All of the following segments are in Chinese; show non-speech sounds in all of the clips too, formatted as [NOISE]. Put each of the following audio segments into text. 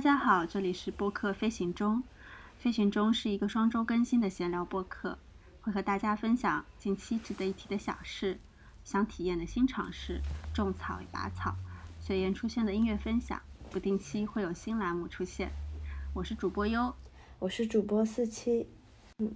大家好，这里是播客飞行中。飞行中是一个双周更新的闲聊播客，会和大家分享近期值得一提的小事、想体验的新尝试、种草与拔草、随缘出现的音乐分享。不定期会有新栏目出现。我是主播优，我是主播四七。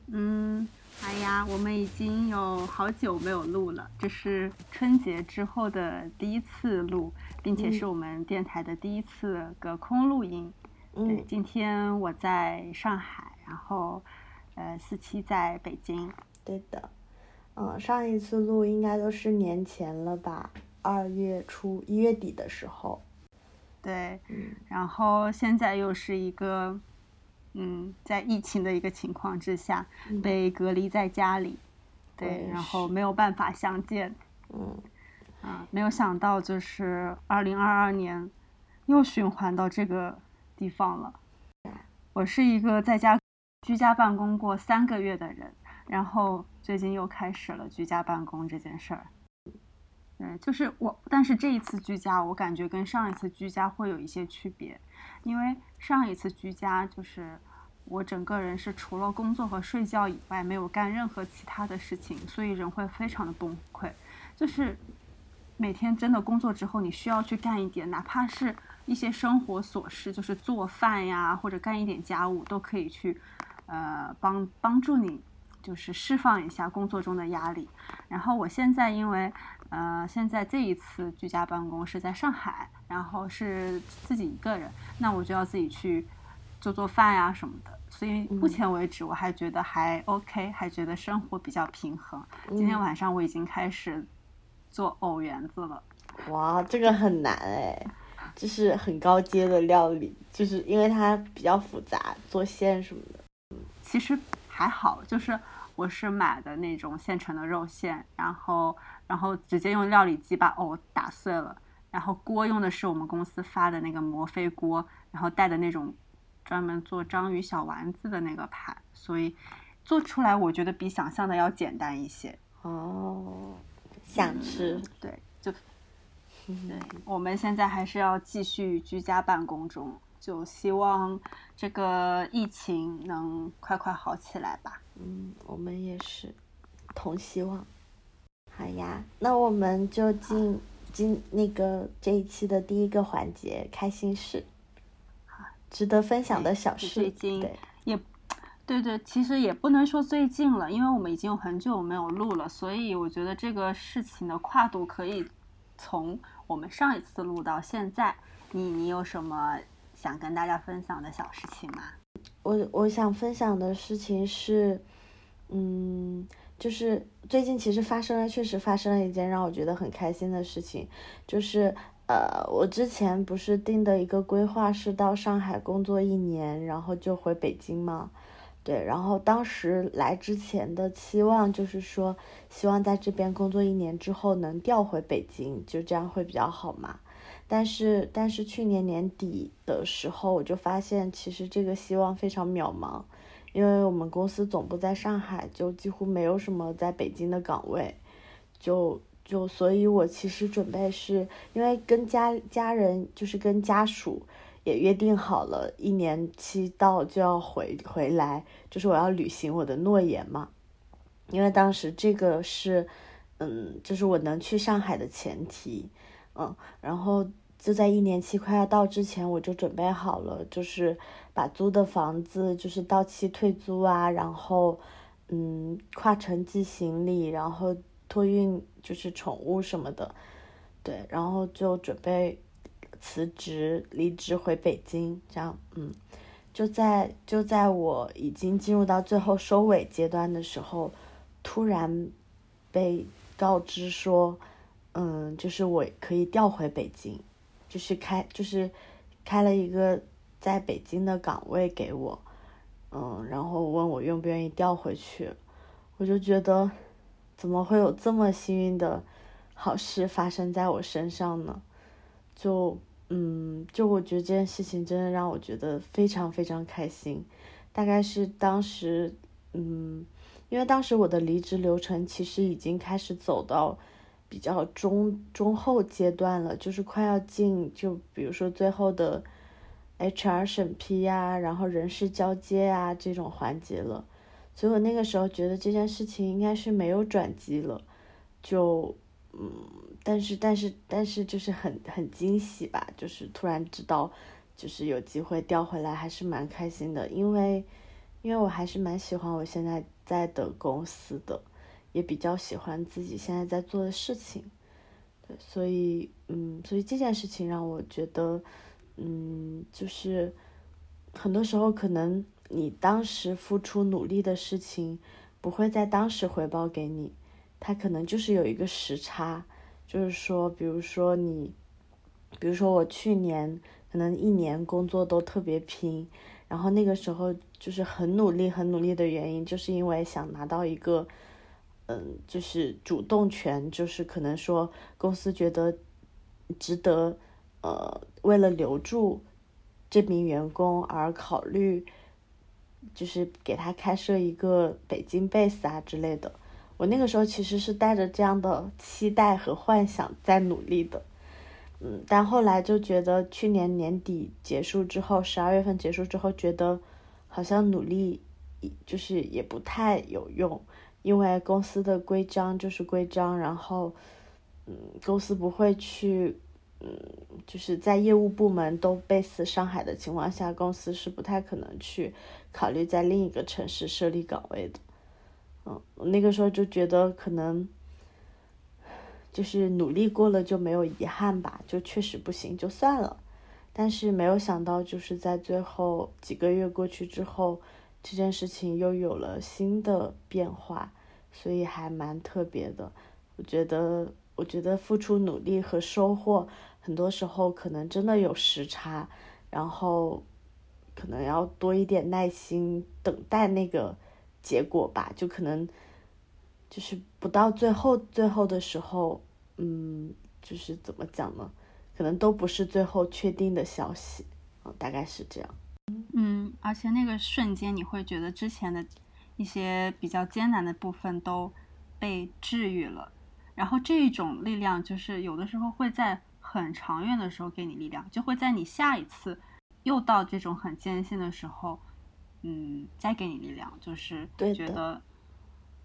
嗯，哎呀，我们已经有好久没有录了，这是春节之后的第一次录，并且是我们电台的第一次隔空录音。对，今天我在上海，然后呃，四七在北京。对的，嗯，上一次录应该都是年前了吧，二月初一月底的时候。对，然后现在又是一个。嗯，在疫情的一个情况之下，被隔离在家里，对，然后没有办法相见，嗯，啊，没有想到就是二零二二年又循环到这个地方了。我是一个在家居家办公过三个月的人，然后最近又开始了居家办公这件事儿。对，就是我，但是这一次居家，我感觉跟上一次居家会有一些区别。因为上一次居家就是我整个人是除了工作和睡觉以外没有干任何其他的事情，所以人会非常的崩溃。就是每天真的工作之后，你需要去干一点，哪怕是一些生活琐事，就是做饭呀或者干一点家务，都可以去呃帮帮助你，就是释放一下工作中的压力。然后我现在因为。呃，现在这一次居家办公是在上海，然后是自己一个人，那我就要自己去做做饭呀什么的。所以目前为止我还觉得还 OK，还觉得生活比较平衡。今天晚上我已经开始做藕圆子了。哇，这个很难哎，就是很高阶的料理，就是因为它比较复杂，做馅什么的。其实还好，就是我是买的那种现成的肉馅，然后。然后直接用料理机把藕打碎了，然后锅用的是我们公司发的那个摩飞锅，然后带的那种专门做章鱼小丸子的那个盘，所以做出来我觉得比想象的要简单一些。哦，想吃？对，就对。我们现在还是要继续居家办公中，就希望这个疫情能快快好起来吧。嗯，我们也是同希望。好呀，那我们就进进那个这一期的第一个环节，开心事，值得分享的小事。最近也，对对，其实也不能说最近了，因为我们已经有很久没有录了，所以我觉得这个事情的跨度可以从我们上一次录到现在。你你有什么想跟大家分享的小事情吗？我我想分享的事情是，嗯。就是最近其实发生了，确实发生了一件让我觉得很开心的事情，就是呃，我之前不是定的一个规划是到上海工作一年，然后就回北京嘛，对，然后当时来之前的期望就是说，希望在这边工作一年之后能调回北京，就这样会比较好嘛。但是但是去年年底的时候，我就发现其实这个希望非常渺茫。因为我们公司总部在上海，就几乎没有什么在北京的岗位，就就所以，我其实准备是因为跟家家人就是跟家属也约定好了，一年期到就要回回来，就是我要履行我的诺言嘛。因为当时这个是，嗯，就是我能去上海的前提，嗯，然后。就在一年期快要到之前，我就准备好了，就是把租的房子就是到期退租啊，然后，嗯，跨城寄行李，然后托运就是宠物什么的，对，然后就准备辞职离职回北京，这样，嗯，就在就在我已经进入到最后收尾阶段的时候，突然被告知说，嗯，就是我可以调回北京。就是开，就是开了一个在北京的岗位给我，嗯，然后问我愿不愿意调回去，我就觉得怎么会有这么幸运的好事发生在我身上呢？就，嗯，就我觉得这件事情真的让我觉得非常非常开心。大概是当时，嗯，因为当时我的离职流程其实已经开始走到。比较中中后阶段了，就是快要进，就比如说最后的 HR 审批呀，然后人事交接啊这种环节了。所以我那个时候觉得这件事情应该是没有转机了，就嗯，但是但是但是就是很很惊喜吧，就是突然知道就是有机会调回来，还是蛮开心的，因为因为我还是蛮喜欢我现在在的公司的，也比较喜欢自己现在在做的事情。对，所以，嗯，所以这件事情让我觉得，嗯，就是很多时候可能你当时付出努力的事情，不会在当时回报给你，它可能就是有一个时差，就是说，比如说你，比如说我去年可能一年工作都特别拼，然后那个时候就是很努力很努力的原因，就是因为想拿到一个。嗯，就是主动权，就是可能说公司觉得值得，呃，为了留住这名员工而考虑，就是给他开设一个北京 base 啊之类的。我那个时候其实是带着这样的期待和幻想在努力的，嗯，但后来就觉得去年年底结束之后，十二月份结束之后，觉得好像努力就是也不太有用。因为公司的规章就是规章，然后，嗯，公司不会去，嗯，就是在业务部门都 base 上海的情况下，公司是不太可能去考虑在另一个城市设立岗位的。嗯，那个时候就觉得可能，就是努力过了就没有遗憾吧，就确实不行就算了。但是没有想到，就是在最后几个月过去之后。这件事情又有了新的变化，所以还蛮特别的。我觉得，我觉得付出努力和收获，很多时候可能真的有时差，然后可能要多一点耐心等待那个结果吧。就可能就是不到最后最后的时候，嗯，就是怎么讲呢？可能都不是最后确定的消息，嗯，大概是这样。嗯，而且那个瞬间，你会觉得之前的一些比较艰难的部分都被治愈了。然后这种力量，就是有的时候会在很长远的时候给你力量，就会在你下一次又到这种很艰辛的时候，嗯，再给你力量，就是觉得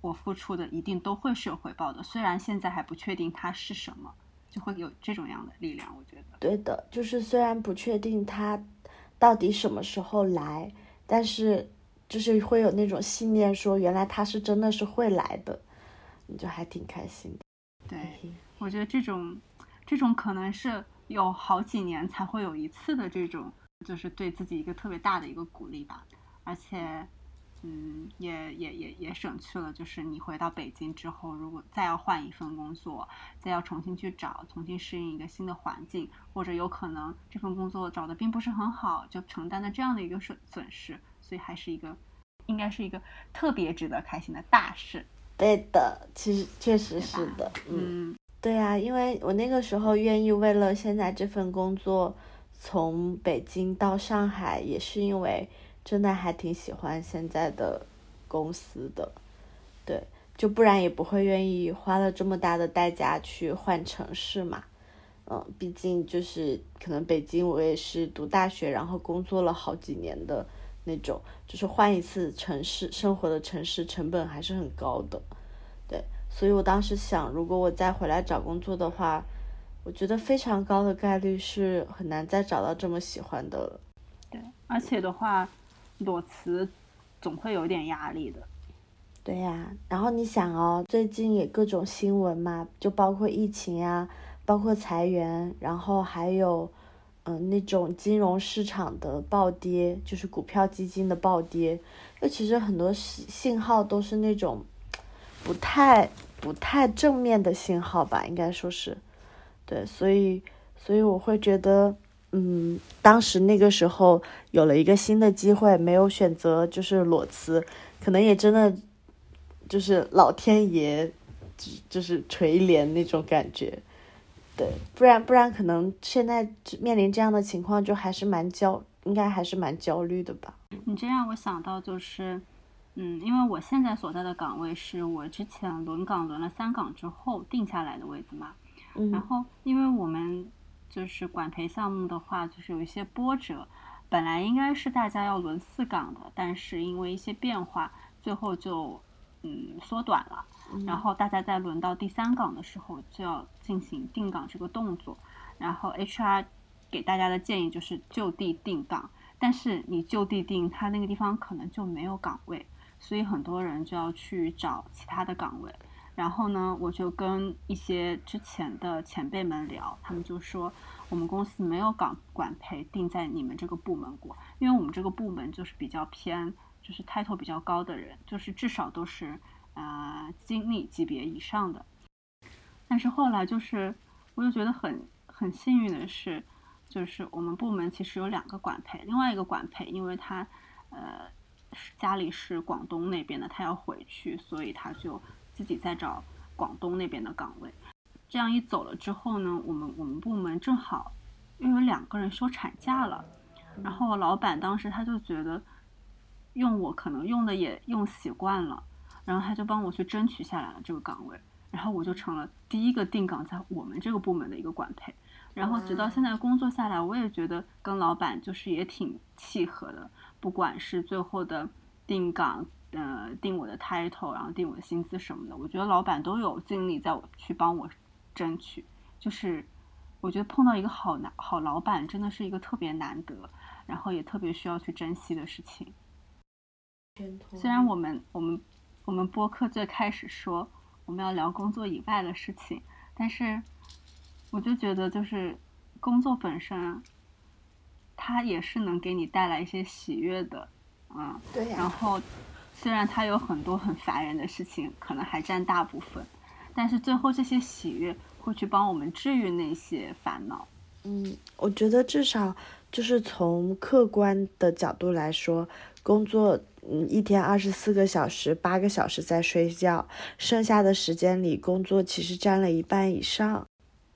我付出的一定都会是有回报的，虽然现在还不确定它是什么，就会有这种样的力量。我觉得对的，就是虽然不确定它。到底什么时候来？但是就是会有那种信念，说原来它是真的是会来的，你就还挺开心的。对，我觉得这种这种可能是有好几年才会有一次的这种，就是对自己一个特别大的一个鼓励吧，而且。嗯，也也也也省去了，就是你回到北京之后，如果再要换一份工作，再要重新去找，重新适应一个新的环境，或者有可能这份工作找的并不是很好，就承担了这样的一个损损失，所以还是一个，应该是一个特别值得开心的大事。对的，其实确实是的，嗯，对呀，因为我那个时候愿意为了现在这份工作从北京到上海，也是因为。真的还挺喜欢现在的公司的，对，就不然也不会愿意花了这么大的代价去换城市嘛。嗯，毕竟就是可能北京我也是读大学，然后工作了好几年的那种，就是换一次城市生活的城市成本还是很高的。对，所以我当时想，如果我再回来找工作的话，我觉得非常高的概率是很难再找到这么喜欢的了。对，而且的话。裸辞总会有点压力的，对呀。然后你想哦，最近也各种新闻嘛，就包括疫情呀，包括裁员，然后还有嗯那种金融市场的暴跌，就是股票基金的暴跌。就其实很多信信号都是那种不太不太正面的信号吧，应该说是。对，所以所以我会觉得。嗯，当时那个时候有了一个新的机会，没有选择就是裸辞，可能也真的就是老天爷就是垂怜那种感觉，对，不然不然可能现在面临这样的情况就还是蛮焦，应该还是蛮焦虑的吧。你这让我想到就是，嗯，因为我现在所在的岗位是我之前轮岗轮了三岗之后定下来的位置嘛，然后因为我们。就是管培项目的话，就是有一些波折，本来应该是大家要轮四岗的，但是因为一些变化，最后就嗯缩短了。然后大家在轮到第三岗的时候，就要进行定岗这个动作。然后 HR 给大家的建议就是就地定岗，但是你就地定，他那个地方可能就没有岗位，所以很多人就要去找其他的岗位。然后呢，我就跟一些之前的前辈们聊，他们就说我们公司没有岗管培定在你们这个部门过，因为我们这个部门就是比较偏，就是 title 比较高的人，就是至少都是。啊，经理级别以上的，但是后来就是，我就觉得很很幸运的是，就是我们部门其实有两个管培，另外一个管培，因为他呃家里是广东那边的，他要回去，所以他就自己在找广东那边的岗位。这样一走了之后呢，我们我们部门正好又有两个人休产假了，然后老板当时他就觉得用我可能用的也用习惯了。然后他就帮我去争取下来了这个岗位，然后我就成了第一个定岗在我们这个部门的一个管培。然后直到现在工作下来，我也觉得跟老板就是也挺契合的，不管是最后的定岗，呃，定我的 title，然后定我的薪资什么的，我觉得老板都有尽力在我去帮我争取。就是我觉得碰到一个好男好老板，真的是一个特别难得，然后也特别需要去珍惜的事情。虽然我们我们。我们播客最开始说我们要聊工作以外的事情，但是我就觉得就是工作本身，它也是能给你带来一些喜悦的，嗯，对呀。然后虽然它有很多很烦人的事情，可能还占大部分，但是最后这些喜悦会去帮我们治愈那些烦恼。嗯，我觉得至少就是从客观的角度来说，工作。嗯，一天二十四个小时，八个小时在睡觉，剩下的时间里工作其实占了一半以上，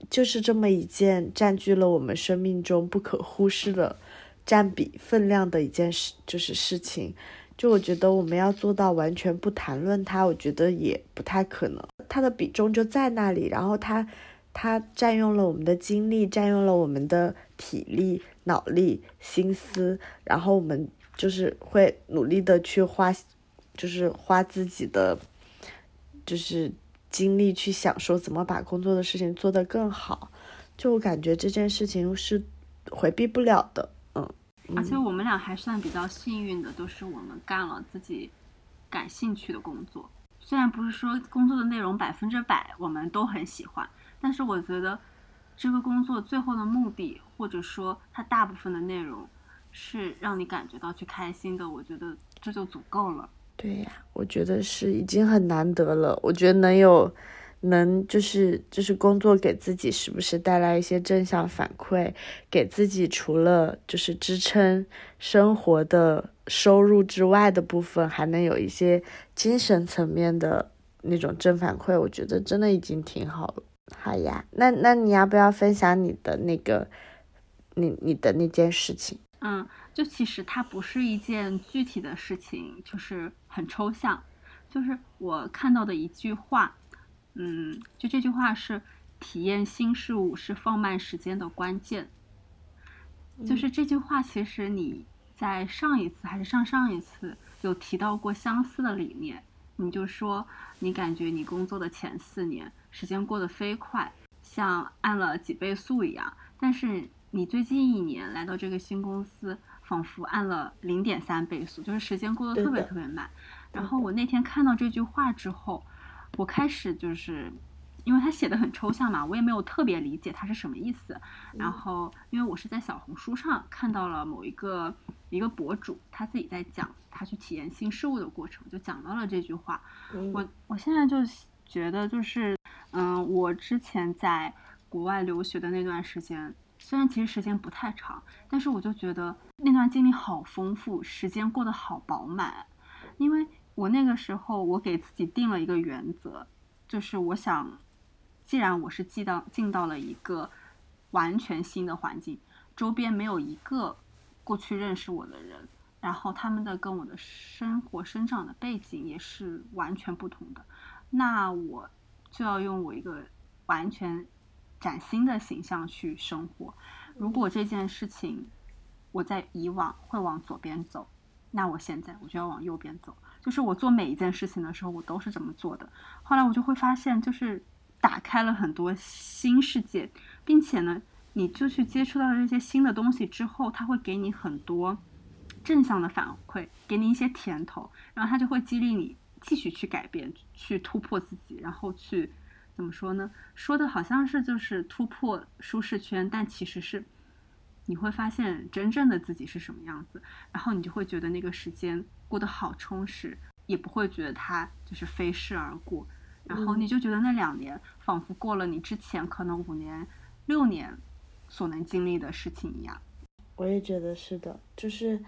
就是这么一件占据了我们生命中不可忽视的占比分量的一件事，就是事情。就我觉得我们要做到完全不谈论它，我觉得也不太可能。它的比重就在那里，然后它它占用了我们的精力，占用了我们的体力、脑力、心思，然后我们。就是会努力的去花，就是花自己的，就是精力去想说怎么把工作的事情做得更好。就我感觉这件事情是回避不了的，嗯。而且我们俩还算比较幸运的，都是我们干了自己感兴趣的工作。虽然不是说工作的内容百分之百我们都很喜欢，但是我觉得这个工作最后的目的，或者说它大部分的内容。是让你感觉到去开心的，我觉得这就足够了。对呀，我觉得是已经很难得了。我觉得能有，能就是就是工作给自己是不是带来一些正向反馈，给自己除了就是支撑生活的收入之外的部分，还能有一些精神层面的那种正反馈，我觉得真的已经挺好了。好呀，那那你要不要分享你的那个，你你的那件事情？嗯，就其实它不是一件具体的事情，就是很抽象。就是我看到的一句话，嗯，就这句话是体验新事物是放慢时间的关键。就是这句话，其实你在上一次还是上上一次有提到过相似的理念。你就说你感觉你工作的前四年时间过得飞快，像按了几倍速一样，但是。你最近一年来到这个新公司，仿佛按了零点三倍速，就是时间过得特别特别慢。然后我那天看到这句话之后，我开始就是，因为他写的很抽象嘛，我也没有特别理解他是什么意思。然后因为我是在小红书上看到了某一个一个博主，他自己在讲他去体验新事物的过程，就讲到了这句话。我我现在就觉得就是，嗯，我之前在国外留学的那段时间。虽然其实时间不太长，但是我就觉得那段经历好丰富，时间过得好饱满。因为我那个时候，我给自己定了一个原则，就是我想，既然我是进到进到了一个完全新的环境，周边没有一个过去认识我的人，然后他们的跟我的生活生长的背景也是完全不同的，那我就要用我一个完全。崭新的形象去生活。如果这件事情我在以往会往左边走，那我现在我就要往右边走。就是我做每一件事情的时候，我都是这么做的。后来我就会发现，就是打开了很多新世界，并且呢，你就去接触到这些新的东西之后，它会给你很多正向的反馈，给你一些甜头，然后它就会激励你继续去改变，去突破自己，然后去怎么说呢？说的好像是就是突破舒适圈，但其实是你会发现真正的自己是什么样子，然后你就会觉得那个时间。过得好充实，也不会觉得它就是飞逝而过，然后你就觉得那两年仿佛过了你之前可能五年、六年所能经历的事情一样。我也觉得是的，就是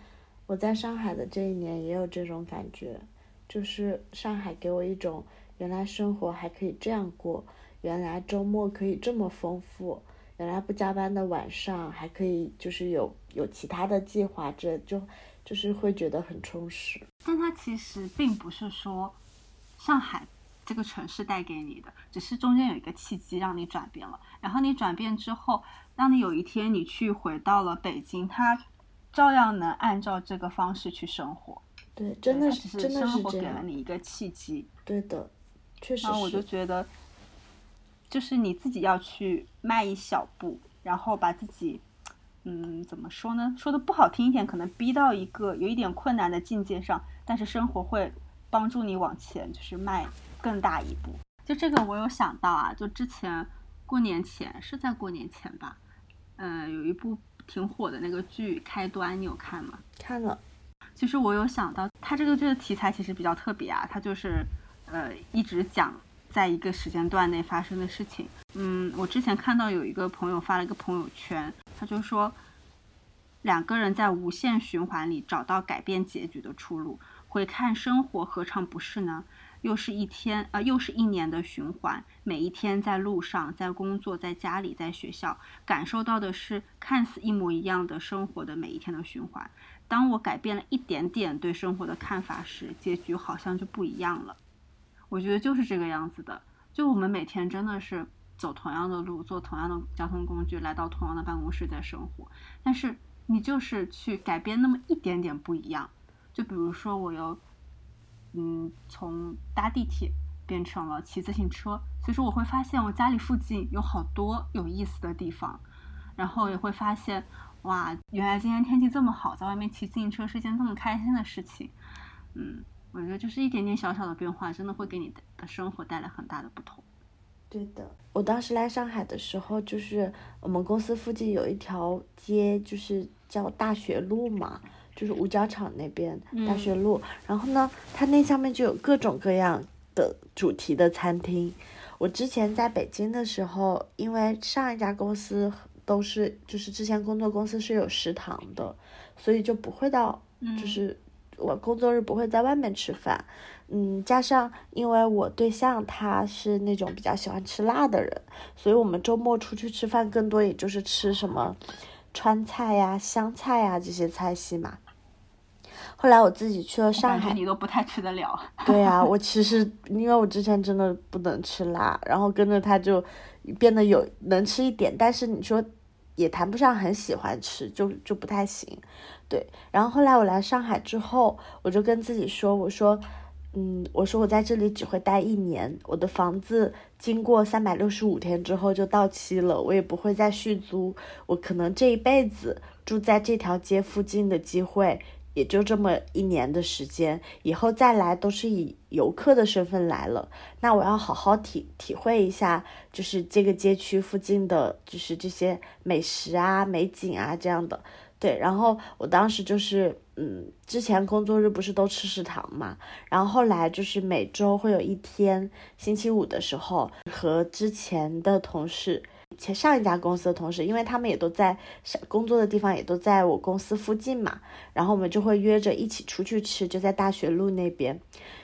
我在上海的这一年也有这种感觉，就是上海给我一种原来生活还可以这样过，原来周末可以这么丰富，原来不加班的晚上还可以就是有有其他的计划，这就。就是会觉得很充实，但它其实并不是说上海这个城市带给你的，只是中间有一个契机让你转变了。然后你转变之后，当你有一天你去回到了北京，它照样能按照这个方式去生活。对，真的是真的是生活给了你一个契机。对的，确实。然后我就觉得，就是你自己要去迈一小步，然后把自己。嗯，怎么说呢？说的不好听一点，可能逼到一个有一点困难的境界上，但是生活会帮助你往前，就是迈更大一步。就这个，我有想到啊，就之前过年前是在过年前吧，嗯，有一部挺火的那个剧《开端》，你有看吗？看了。其实我有想到，它这个剧的题材其实比较特别啊，它就是呃一直讲在一个时间段内发生的事情。嗯，我之前看到有一个朋友发了一个朋友圈。他就说，两个人在无限循环里找到改变结局的出路，回看生活何尝不是呢？又是一天，呃，又是一年的循环，每一天在路上，在工作，在家里，在学校，感受到的是看似一模一样的生活的每一天的循环。当我改变了一点点对生活的看法时，结局好像就不一样了。我觉得就是这个样子的，就我们每天真的是。走同样的路，坐同样的交通工具，来到同样的办公室在生活，但是你就是去改变那么一点点不一样。就比如说，我由嗯从搭地铁变成了骑自行车，所以说我会发现我家里附近有好多有意思的地方，然后也会发现哇，原来今天天气这么好，在外面骑自行车是一件这么开心的事情。嗯，我觉得就是一点点小小的变化，真的会给你的生活带来很大的不同。对的，我当时来上海的时候，就是我们公司附近有一条街，就是叫大学路嘛，就是五角场那边大学路。然后呢，它那上面就有各种各样的主题的餐厅。我之前在北京的时候，因为上一家公司都是就是之前工作公司是有食堂的，所以就不会到，就是我工作日不会在外面吃饭。嗯，加上因为我对象他是那种比较喜欢吃辣的人，所以我们周末出去吃饭更多也就是吃什么川菜呀、湘菜呀这些菜系嘛。后来我自己去了上海，你都不太吃得了。对呀，我 [LAUGHS] 其实因为我之前真的不能吃辣，然后跟着他就变得有能吃一点，但是你说也谈不上很喜欢吃，就就不太行。对，然后后来我来上海之后，我就跟自己说，我说。嗯，我说我在这里只会待一年，我的房子经过三百六十五天之后就到期了，我也不会再续租，我可能这一辈子住在这条街附近的机会也就这么一年的时间，以后再来都是以游客的身份来了，那我要好好体体会一下，就是这个街区附近的就是这些美食啊、美景啊这样的。对，然后我当时就是，嗯，之前工作日不是都吃食堂嘛，然后后来就是每周会有一天，星期五的时候和之前的同事，前上一家公司的同事，因为他们也都在工作的地方也都在我公司附近嘛，然后我们就会约着一起出去吃，就在大学路那边。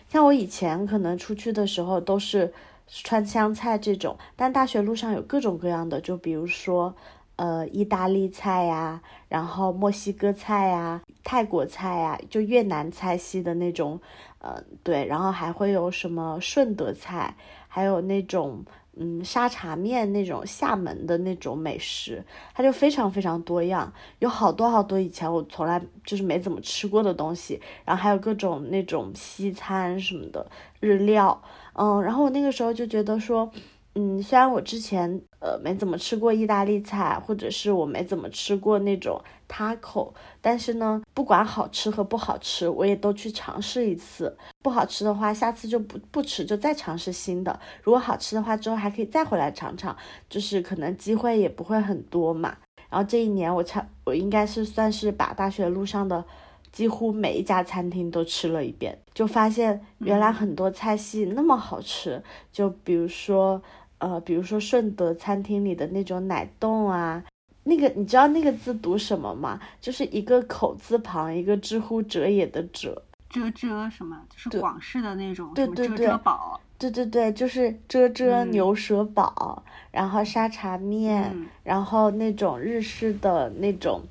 像我以前可能出去的时候都是川湘菜这种，但大学路上有各种各样的，就比如说。呃，意大利菜呀，然后墨西哥菜呀，泰国菜呀，就越南菜系的那种，呃，对，然后还会有什么顺德菜，还有那种嗯，沙茶面那种厦门的那种美食，它就非常非常多样，有好多好多以前我从来就是没怎么吃过的东西，然后还有各种那种西餐什么的日料，嗯，然后我那个时候就觉得说。嗯，虽然我之前呃没怎么吃过意大利菜，或者是我没怎么吃过那种 taco，但是呢，不管好吃和不好吃，我也都去尝试一次。不好吃的话，下次就不不吃，就再尝试新的。如果好吃的话，之后还可以再回来尝尝，就是可能机会也不会很多嘛。然后这一年我差我应该是算是把大学路上的几乎每一家餐厅都吃了一遍，就发现原来很多菜系那么好吃。就比如说。呃，比如说顺德餐厅里的那种奶冻啊，那个你知道那个字读什么吗？就是一个口字旁，一个知乎者也的者，遮遮什么？就是广式的那种对对对，遮遮宝。对对对，就是遮遮牛舌堡，然后沙茶面，然后那种日式的那种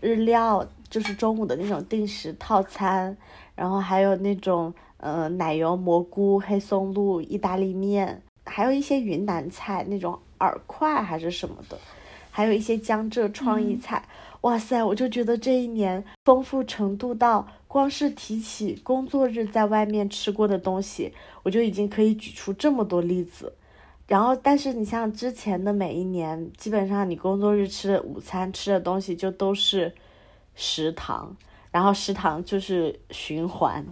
日料，就是中午的那种定时套餐，然后还有那种呃奶油蘑菇黑松露意大利面。还有一些云南菜，那种饵块还是什么的，还有一些江浙创意菜。哇塞，我就觉得这一年丰富程度到，光是提起工作日在外面吃过的东西，我就已经可以举出这么多例子。然后，但是你像之前的每一年，基本上你工作日吃的午餐吃的东西就都是食堂，然后食堂就是循环，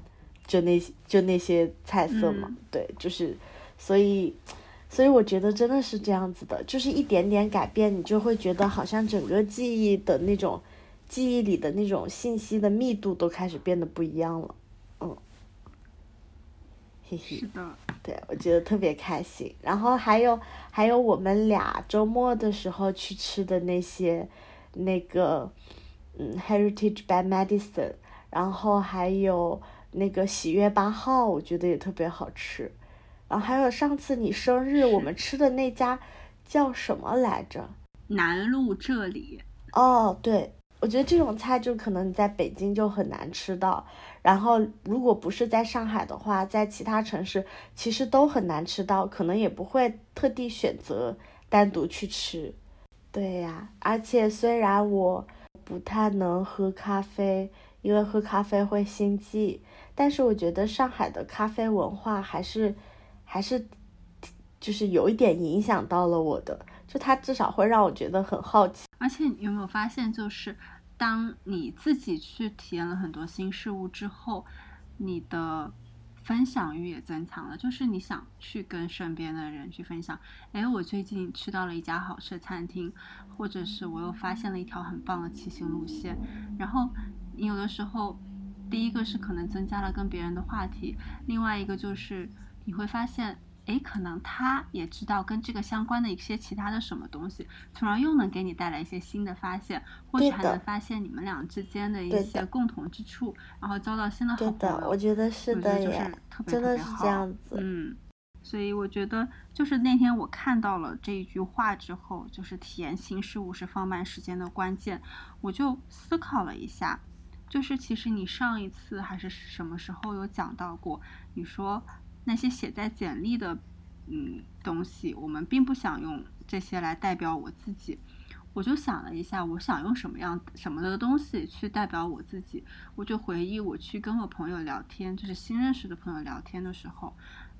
就那些就那些菜色嘛，对，就是。所以，[TSK] 所以我觉得真的是这样子的，就是一点点改变，你就会觉得好像整个记忆的那种，记忆里的那种信息的密度都开始变得不一样了，嗯，嘿嘿，是的，对，我觉得特别开心。然后还有还有我们俩周末的时候去吃的那些，那个，嗯，Heritage by Medicine，然后还有那个喜悦八号，我觉得也特别好吃。然后还有上次你生日我们吃的那家叫什么来着？南路这里。哦，对，我觉得这种菜就可能你在北京就很难吃到，然后如果不是在上海的话，在其他城市其实都很难吃到，可能也不会特地选择单独去吃。对呀，而且虽然我不太能喝咖啡，因为喝咖啡会心悸，但是我觉得上海的咖啡文化还是。还是，就是有一点影响到了我的，就它至少会让我觉得很好奇。而且你有没有发现，就是当你自己去体验了很多新事物之后，你的分享欲也增强了。就是你想去跟身边的人去分享，哎，我最近吃到了一家好吃的餐厅，或者是我又发现了一条很棒的骑行路线。然后你有的时候，第一个是可能增加了跟别人的话题，另外一个就是。你会发现，哎，可能他也知道跟这个相关的一些其他的什么东西，从而又能给你带来一些新的发现，或许还能发现你们俩之间的一些共同之处，然后交到新的好朋友。我觉得是的耶，真的是这样子。嗯，所以我觉得就是那天我看到了这一句话之后，就是体验新事物是放慢时间的关键，我就思考了一下，就是其实你上一次还是什么时候有讲到过，你说。那些写在简历的，嗯，东西，我们并不想用这些来代表我自己。我就想了一下，我想用什么样什么的东西去代表我自己。我就回忆我去跟我朋友聊天，就是新认识的朋友聊天的时候，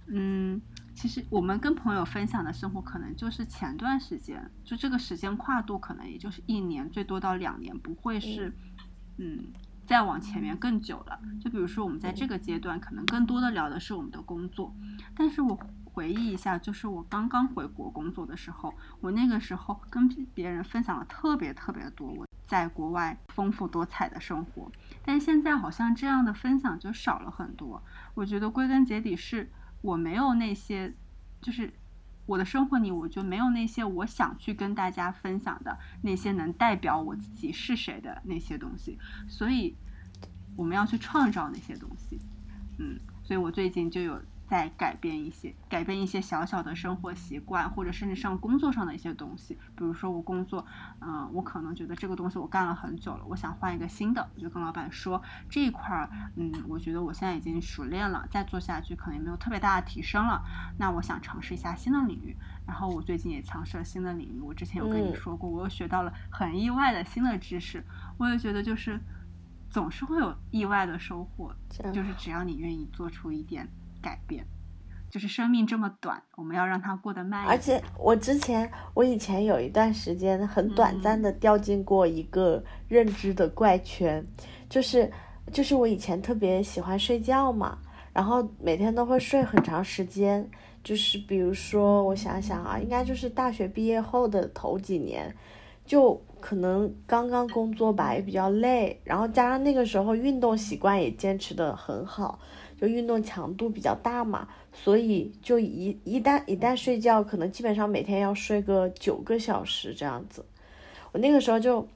嗯，其实我们跟朋友分享的生活，可能就是前段时间，就这个时间跨度，可能也就是一年，最多到两年，不会是，嗯。再往前面更久了，就比如说我们在这个阶段，可能更多的聊的是我们的工作。但是我回忆一下，就是我刚刚回国工作的时候，我那个时候跟别人分享了特别特别多我在国外丰富多彩的生活。但现在好像这样的分享就少了很多。我觉得归根结底是我没有那些，就是。我的生活里，我就没有那些我想去跟大家分享的那些能代表我自己是谁的那些东西，所以我们要去创造那些东西，嗯，所以我最近就有再改变一些，改变一些小小的生活习惯，或者甚至上工作上的一些东西。比如说我工作，嗯，我可能觉得这个东西我干了很久了，我想换一个新的，我就跟老板说这一块儿，嗯，我觉得我现在已经熟练了，再做下去可能也没有特别大的提升了。那我想尝试一下新的领域。然后我最近也尝试了新的领域，我之前有跟你说过，我又学到了很意外的新的知识。我也觉得就是总是会有意外的收获，就是只要你愿意做出一点改变，就是生命这么短，我们要让它过得慢。而且我之前，我以前有一段时间很短暂的掉进过一个认知的怪圈，就是就是我以前特别喜欢睡觉嘛，然后每天都会睡很长时间。就是比如说，我想想啊，应该就是大学毕业后的头几年，就可能刚刚工作吧，也比较累，然后加上那个时候运动习惯也坚持的很好，就运动强度比较大嘛，所以就一一旦一旦睡觉，可能基本上每天要睡个九个小时这样子。我那个时候就，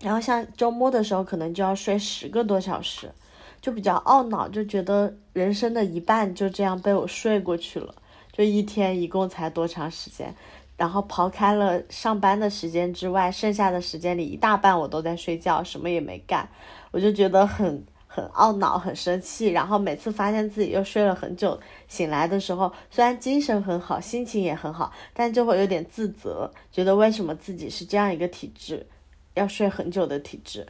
然后像周末的时候，可能就要睡十个多小时，就比较懊恼，就觉得人生的一半就这样被我睡过去了。就一天一共才多长时间，然后刨开了上班的时间之外，剩下的时间里一大半我都在睡觉，什么也没干，我就觉得很很懊恼，很生气。然后每次发现自己又睡了很久，醒来的时候虽然精神很好，心情也很好，但就会有点自责，觉得为什么自己是这样一个体质，要睡很久的体质。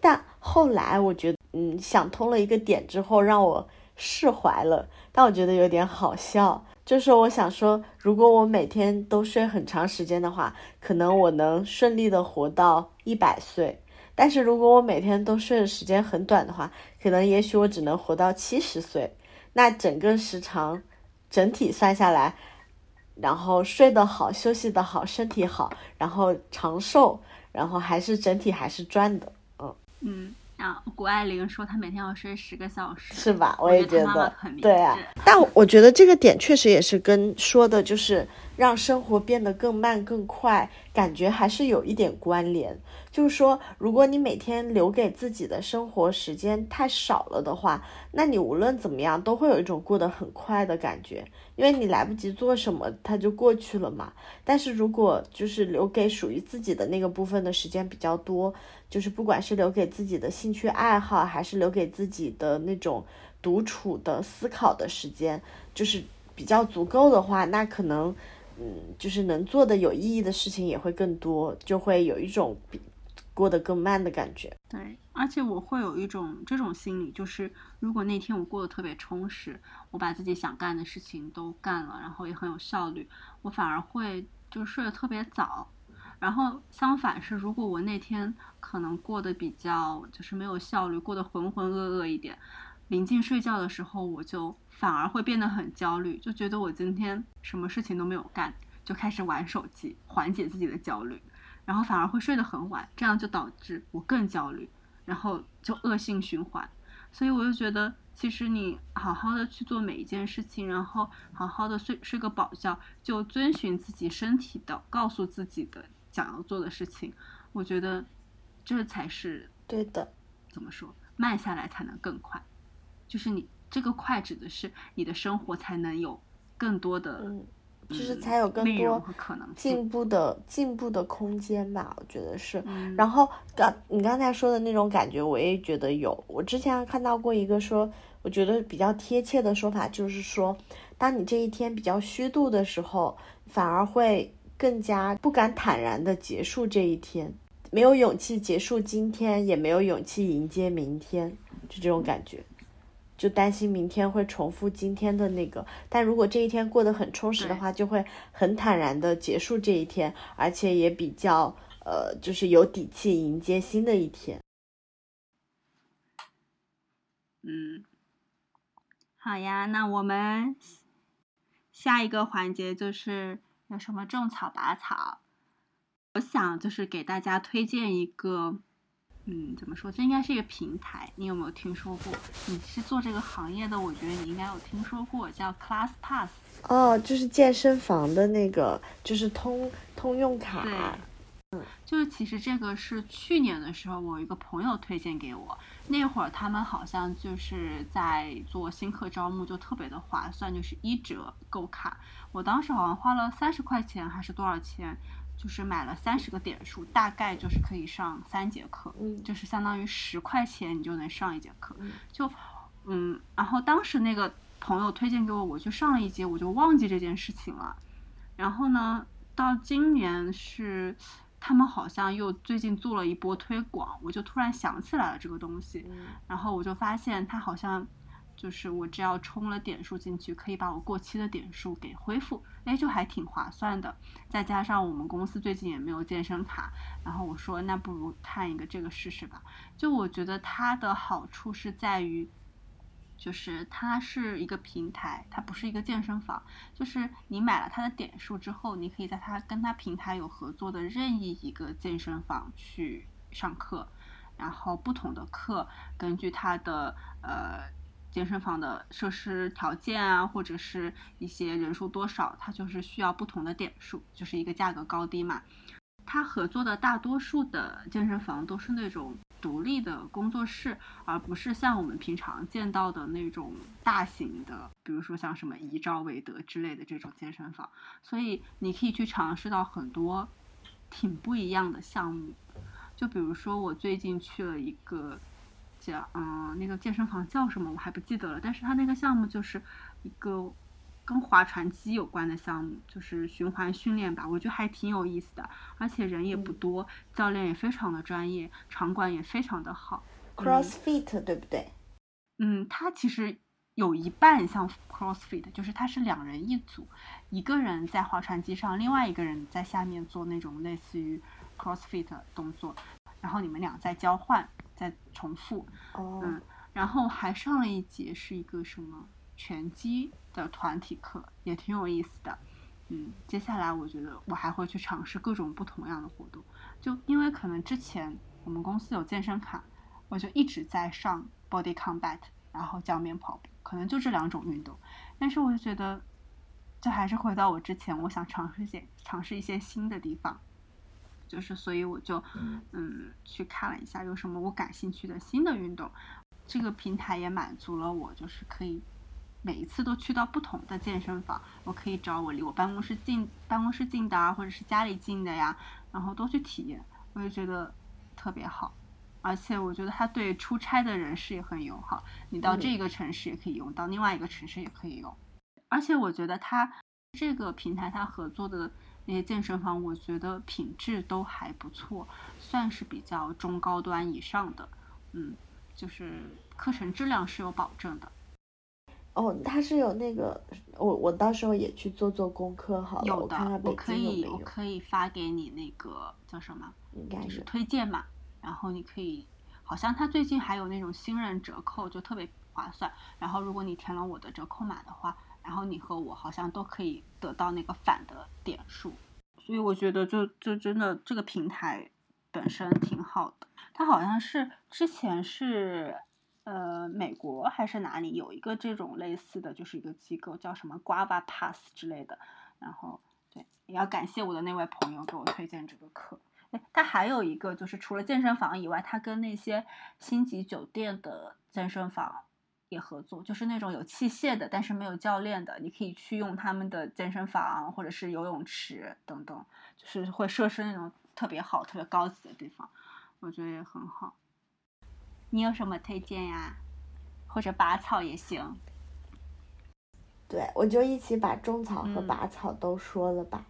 但后来我觉得，嗯，想通了一个点之后，让我释怀了。但我觉得有点好笑。就是我想说，如果我每天都睡很长时间的话，可能我能顺利的活到一百岁。但是如果我每天都睡的时间很短的话，可能也许我只能活到七十岁。那整个时长，整体算下来，然后睡得好，休息得好，身体好，然后长寿，然后还是整体还是赚的。嗯嗯。啊，谷爱凌说她每天要睡十个小时，是吧？我也觉得很，对啊。但我觉得这个点确实也是跟说的，就是让生活变得更慢更快，感觉还是有一点关联。就是说，如果你每天留给自己的生活时间太少了的话，那你无论怎么样都会有一种过得很快的感觉，因为你来不及做什么，它就过去了嘛。但是如果就是留给属于自己的那个部分的时间比较多，就是不管是留给自己的兴趣爱好，还是留给自己的那种独处的思考的时间，就是比较足够的话，那可能，嗯，就是能做的有意义的事情也会更多，就会有一种比。过得更慢的感觉，对，而且我会有一种这种心理，就是如果那天我过得特别充实，我把自己想干的事情都干了，然后也很有效率，我反而会就睡得特别早。然后相反是，如果我那天可能过得比较就是没有效率，过得浑浑噩噩一点，临近睡觉的时候，我就反而会变得很焦虑，就觉得我今天什么事情都没有干，就开始玩手机，缓解自己的焦虑。然后反而会睡得很晚，这样就导致我更焦虑，然后就恶性循环。所以我就觉得，其实你好好的去做每一件事情，然后好好的睡睡个饱觉，就遵循自己身体的告诉自己的想要做的事情，我觉得这才是对的。怎么说？慢下来才能更快，就是你这个快指的是你的生活才能有更多的。就是才有更多进步的进步的空间吧，我觉得是。然后刚你刚才说的那种感觉，我也觉得有。我之前看到过一个说，我觉得比较贴切的说法，就是说，当你这一天比较虚度的时候，反而会更加不敢坦然的结束这一天，没有勇气结束今天，也没有勇气迎接明天，就这种感觉。就担心明天会重复今天的那个，但如果这一天过得很充实的话，就会很坦然的结束这一天，而且也比较呃，就是有底气迎接新的一天。嗯，好呀，那我们下一个环节就是有什么种草拔草，我想就是给大家推荐一个。嗯，怎么说？这应该是一个平台，你有没有听说过？你是做这个行业的，我觉得你应该有听说过，叫 Class Pass。哦，就是健身房的那个，就是通通用卡。对，嗯就是其实这个是去年的时候，我一个朋友推荐给我，那会儿他们好像就是在做新客招募，就特别的划算，就是一折购卡。我当时好像花了三十块钱还是多少钱，就是买了三十个点数，大概就是可以上三节课，嗯。就是相当于十块钱你就能上一节课嗯，就嗯，然后当时那个朋友推荐给我，我去上了一节，我就忘记这件事情了。然后呢，到今年是他们好像又最近做了一波推广，我就突然想起来了这个东西，嗯。然后我就发现它好像就是我只要充了点数进去，可以把我过期的点数给恢复，哎，就还挺划算的。再加上我们公司最近也没有健身卡，然后我说那不如看一个这个试试吧。就我觉得它的好处是在于。就是它是一个平台，它不是一个健身房。就是你买了它的点数之后，你可以在它跟它平台有合作的任意一个健身房去上课，然后不同的课根据它的呃健身房的设施条件啊，或者是一些人数多少，它就是需要不同的点数，就是一个价格高低嘛。它合作的大多数的健身房都是那种独立的工作室，而不是像我们平常见到的那种大型的，比如说像什么一兆韦德之类的这种健身房。所以你可以去尝试到很多挺不一样的项目。就比如说我最近去了一个叫嗯那个健身房叫什么我还不记得了，但是它那个项目就是一个跟划船机有关的项目，就是循环训练吧，我觉得还挺有意思的，而且人也不多，教练也非常的专业，场馆也非常的好。，CrossFit 对不对？嗯，它其实有一半像 CrossFit，就是它是两人一组，一个人在划船机上，另外一个人在下面做那种类似于 CrossFit 的动作，然后你们俩在交换，在重复。哦，嗯，然后还上了一节是一个什么拳击的团体课，也挺有意思的。嗯，接下来我觉得我还会去尝试各种不同样的活动，就因为可能之前我们公司有健身卡，我就一直在上 Body Combat，然后江边跑步，可能就这两种运动。但是我就觉得，就还是回到我之前，我想尝试一些尝试一些新的地方，就是所以我就嗯去看了一下有什么我感兴趣的新的运动。这个平台也满足了我，就是可以每一次都去到不同的健身房，我可以找我离我办公室近、办公室近的啊，或者是家里近的呀，然后都去体验，我就觉得特别好。而且我觉得它对出差的人士也很友好，你到嗯这个城市也可以用，到另外一个城市也可以用。而且我觉得它这个平台它合作的那些健身房，我觉得品质都还不错，算是比较中高端以上的，嗯，就是课程质量是有保证的。哦，它是有那个，我我到时候也去做做功课好了，有的我看看，北我可以我可以发给你那个叫什么，就是应该是。推荐嘛，然后你可以，好像它最近还有那种新人折扣，就特别划算。然后如果你填了我的折扣码的话，然后你和我好像都可以得到那个反的点数。所以我觉得就就真的这个平台本身挺好的。它好像是之前是呃美国还是哪里有一个这种类似的，就是一个机构叫什么 Guava Pass 之类的。然后对，也要感谢我的那位朋友给我推荐这个课。哎，它还有一个就是除了健身房以外，它跟那些星级酒店的健身房也合作，就是那种有器械的，但是没有教练的，你可以去用他们的健身房或者是游泳池等等，就是会设施那种特别好、特别高级的地方，我觉得也很好。你有什么推荐呀？或者拔草也行。对，我就一起把种草和嗯拔草都说了吧。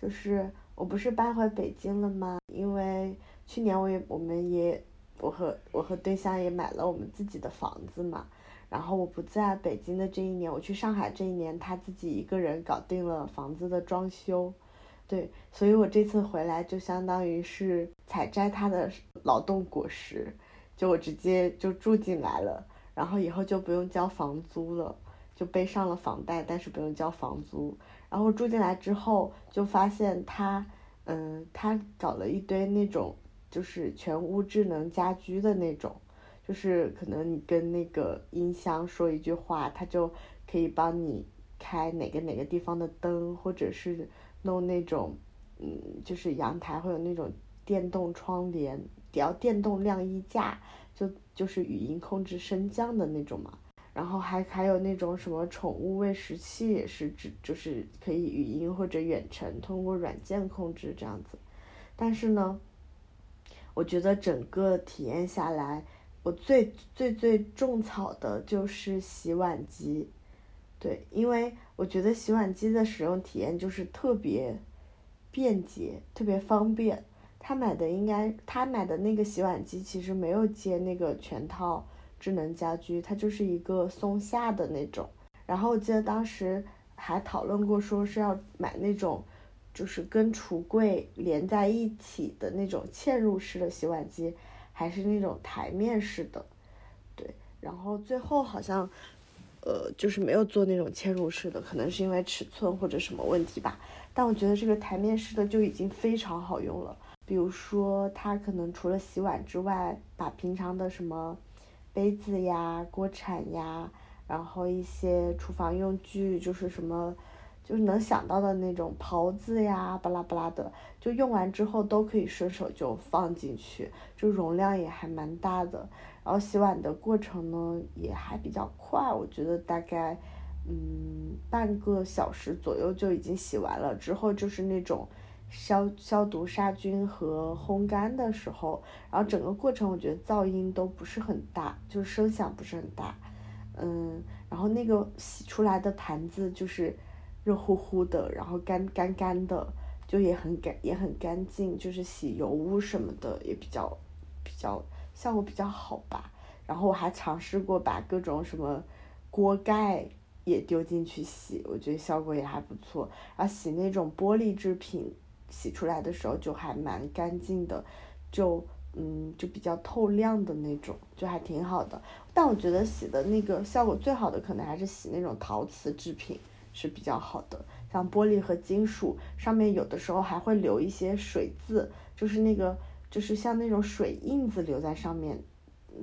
就是我不是搬回北京了吗？因为去年我也我们也我和我和对象也买了我们自己的房子嘛。然后我不在北京的这一年，我去上海这一年，他自己一个人搞定了房子的装修。对，所以我这次回来就相当于是采摘他的劳动果实，就我直接就住进来了，然后以后就不用交房租了。就背上了房贷，但是不用交房租。然后住进来之后，就发现他，嗯，他搞了一堆那种就是全屋智能家居的那种，就是可能你跟那个音箱说一句话，它就可以帮你开哪个哪个地方的灯，或者是弄那种嗯，就是阳台会有那种电动窗帘，要电动晾衣架，就就是语音控制升降的那种嘛。然后还还有那种什么宠物喂食器，也是指就是可以语音或者远程通过软件控制这样子。但是呢，我觉得整个体验下来，我最最最种草的就是洗碗机。对，因为我觉得洗碗机的使用体验就是特别便捷，特别方便。他买的应该他买的那个洗碗机其实没有接那个全套。智能家居，它就是一个松下的那种。然后我记得当时还讨论过，说是要买那种，就是跟橱柜连在一起的那种嵌入式的洗碗机，还是那种台面式的。对，然后最后好像，呃，就是没有做那种嵌入式的，可能是因为尺寸或者什么问题吧。但我觉得这个台面式的就已经非常好用了。比如说，它可能除了洗碗之外，把平常的什么。杯子呀，锅铲呀，然后一些厨房用具，就是什么，就是能想到的那种袍子呀，巴拉巴拉的，就用完之后都可以顺手就放进去，就容量也还蛮大的。然后洗碗的过程呢也还比较快，我觉得大概嗯半个小时左右就已经洗完了。之后就是那种。消消毒杀菌和烘干的时候，然后整个过程我觉得噪音都不是很大，就是声响不是很大，嗯，然后那个洗出来的盘子就是热乎乎的，然后干干干的，就也很干也很干净，就是洗油污什么的也比较比较效果比较好吧。然后我还尝试过把各种什么锅盖也丢进去洗，我觉得效果也还不错。然后洗那种玻璃制品。洗出来的时候就还蛮干净的，就嗯就比较透亮的那种，就还挺好的。但我觉得洗的那个效果最好的可能还是洗那种陶瓷制品是比较好的，像玻璃和金属上面有的时候还会留一些水渍，就是那个就是像那种水印子留在上面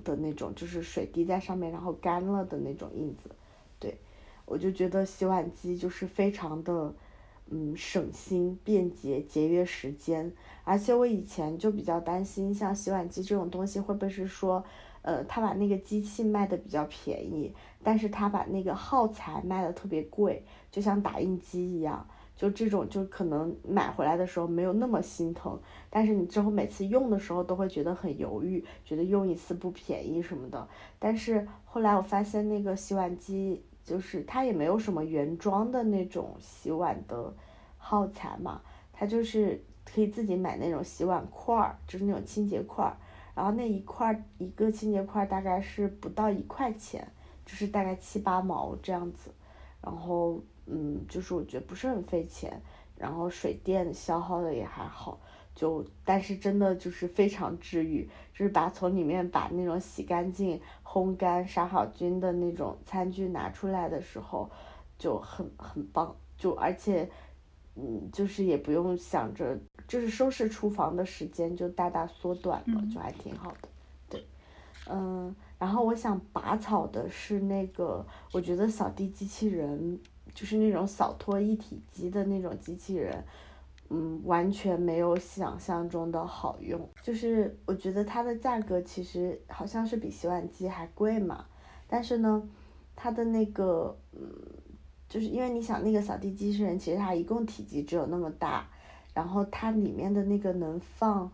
的那种，就是水滴在上面然后干了的那种印子。对，我就觉得洗碗机就是非常的。嗯，省心、便捷、节约时间，而且我以前就比较担心，像洗碗机这种东西会不会是说，呃，他把那个机器卖的比较便宜，但是他把那个耗材卖的特别贵，就像打印机一样，就这种就可能买回来的时候没有那么心疼，但是你之后每次用的时候都会觉得很犹豫，觉得用一次不便宜什么的。但是后来我发现那个洗碗机。就是它也没有什么原装的那种洗碗的耗材嘛，它就是可以自己买那种洗碗块儿，就是那种清洁块儿，然后那一块儿一个清洁块儿大概是不到一块钱，就是大概七八毛这样子，然后嗯，就是我觉得不是很费钱，然后水电消耗的也还好。就，但是真的就是非常治愈，就是把从里面把那种洗干净、烘干、杀好菌的那种餐具拿出来的时候，就很很棒。就而且，嗯，就是也不用想着，就是收拾厨房的时间就大大缩短了，就还挺好的。对，嗯，然后我想拔草的是那个，我觉得扫地机器人，就是那种扫拖一体机的那种机器人。嗯，完全没有想象中的好用。就是我觉得它的价格其实好像是比洗碗机还贵嘛。但是呢，它的那个，嗯，就是因为你想那个扫地机器人，其实它一共体积只有那么大，然后它里面的那个能放，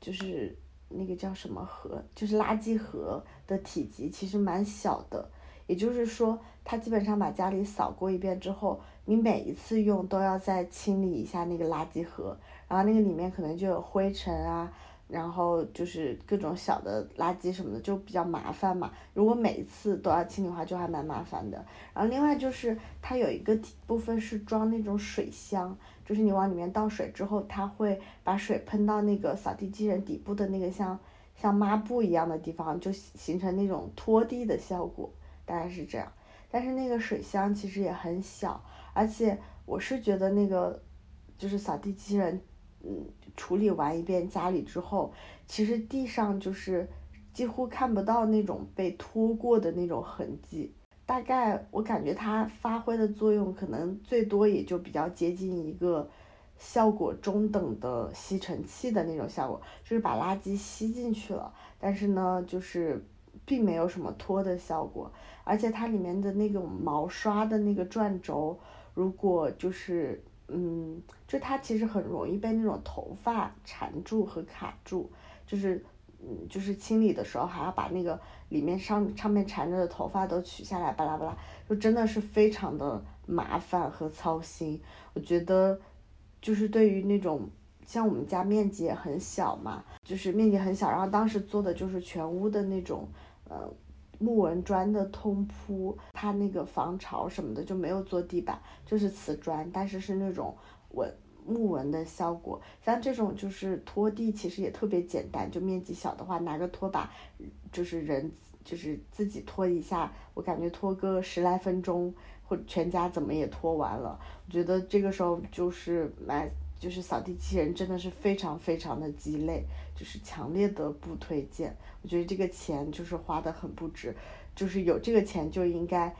就是那个叫什么盒，就是垃圾盒的体积其实蛮小的。也就是说，它基本上把家里扫过一遍之后。你每一次用都要再清理一下那个垃圾盒，然后那个里面可能就有灰尘啊，然后就是各种小的垃圾什么的，就比较麻烦嘛。如果每一次都要清理的话，就还蛮麻烦的。然后另外就是它有一个部分是装那种水箱，就是你往里面倒水之后，它会把水喷到那个扫地机器人底部的那个像像抹布一样的地方，就形成那种拖地的效果，大概是这样。但是那个水箱其实也很小。而且我是觉得那个，就是扫地机器人，嗯，处理完一遍家里之后，其实地上就是几乎看不到那种被拖过的那种痕迹。大概我感觉它发挥的作用可能最多也就比较接近一个效果中等的吸尘器的那种效果，就是把垃圾吸进去了，但是呢，就是并没有什么拖的效果，而且它里面的那种毛刷的那个转轴，如果就是嗯，就它其实很容易被那种头发缠住和卡住，就是嗯，就是清理的时候还要把那个里面上上面缠着的头发都取下来，巴拉巴拉，就真的是非常的麻烦和操心，我觉得。就是对于那种像我们家面积也很小嘛，就是面积很小，然后当时做的就是全屋的那种呃木纹砖的通铺，它那个防潮什么的就没有做地板，就是瓷砖，但是是那种纹木纹的效果。像这种就是拖地其实也特别简单，就面积小的话拿个拖把，就是人就是自己拖一下，我感觉拖个十来分钟。或全家怎么也拖完了，我觉得这个时候就是买就是扫地机器人真的是非常非常的鸡肋，就是强烈的不推荐。我觉得这个钱就是花的很不值，就是有这个钱就应该，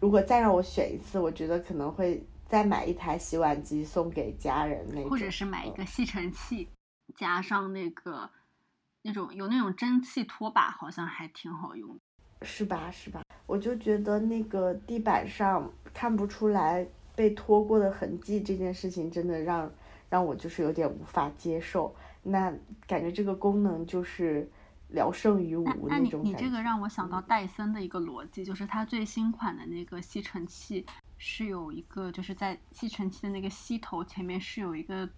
如果再让我选一次，我觉得可能会再买一台洗碗机送给家人那种，或者是买一个吸尘器，加上那个那种有那种蒸汽拖把，好像还挺好用。是吧？是吧？我就觉得那个地板上看不出来被拖过的痕迹，这件事情真的让让我就是有点无法接受。那感觉这个功能就是聊胜于无那种感觉。你这个让我想到戴森的一个逻辑，就是它最新款的那个吸尘器是有一个，就是在吸尘器的那个吸头前面是有一个。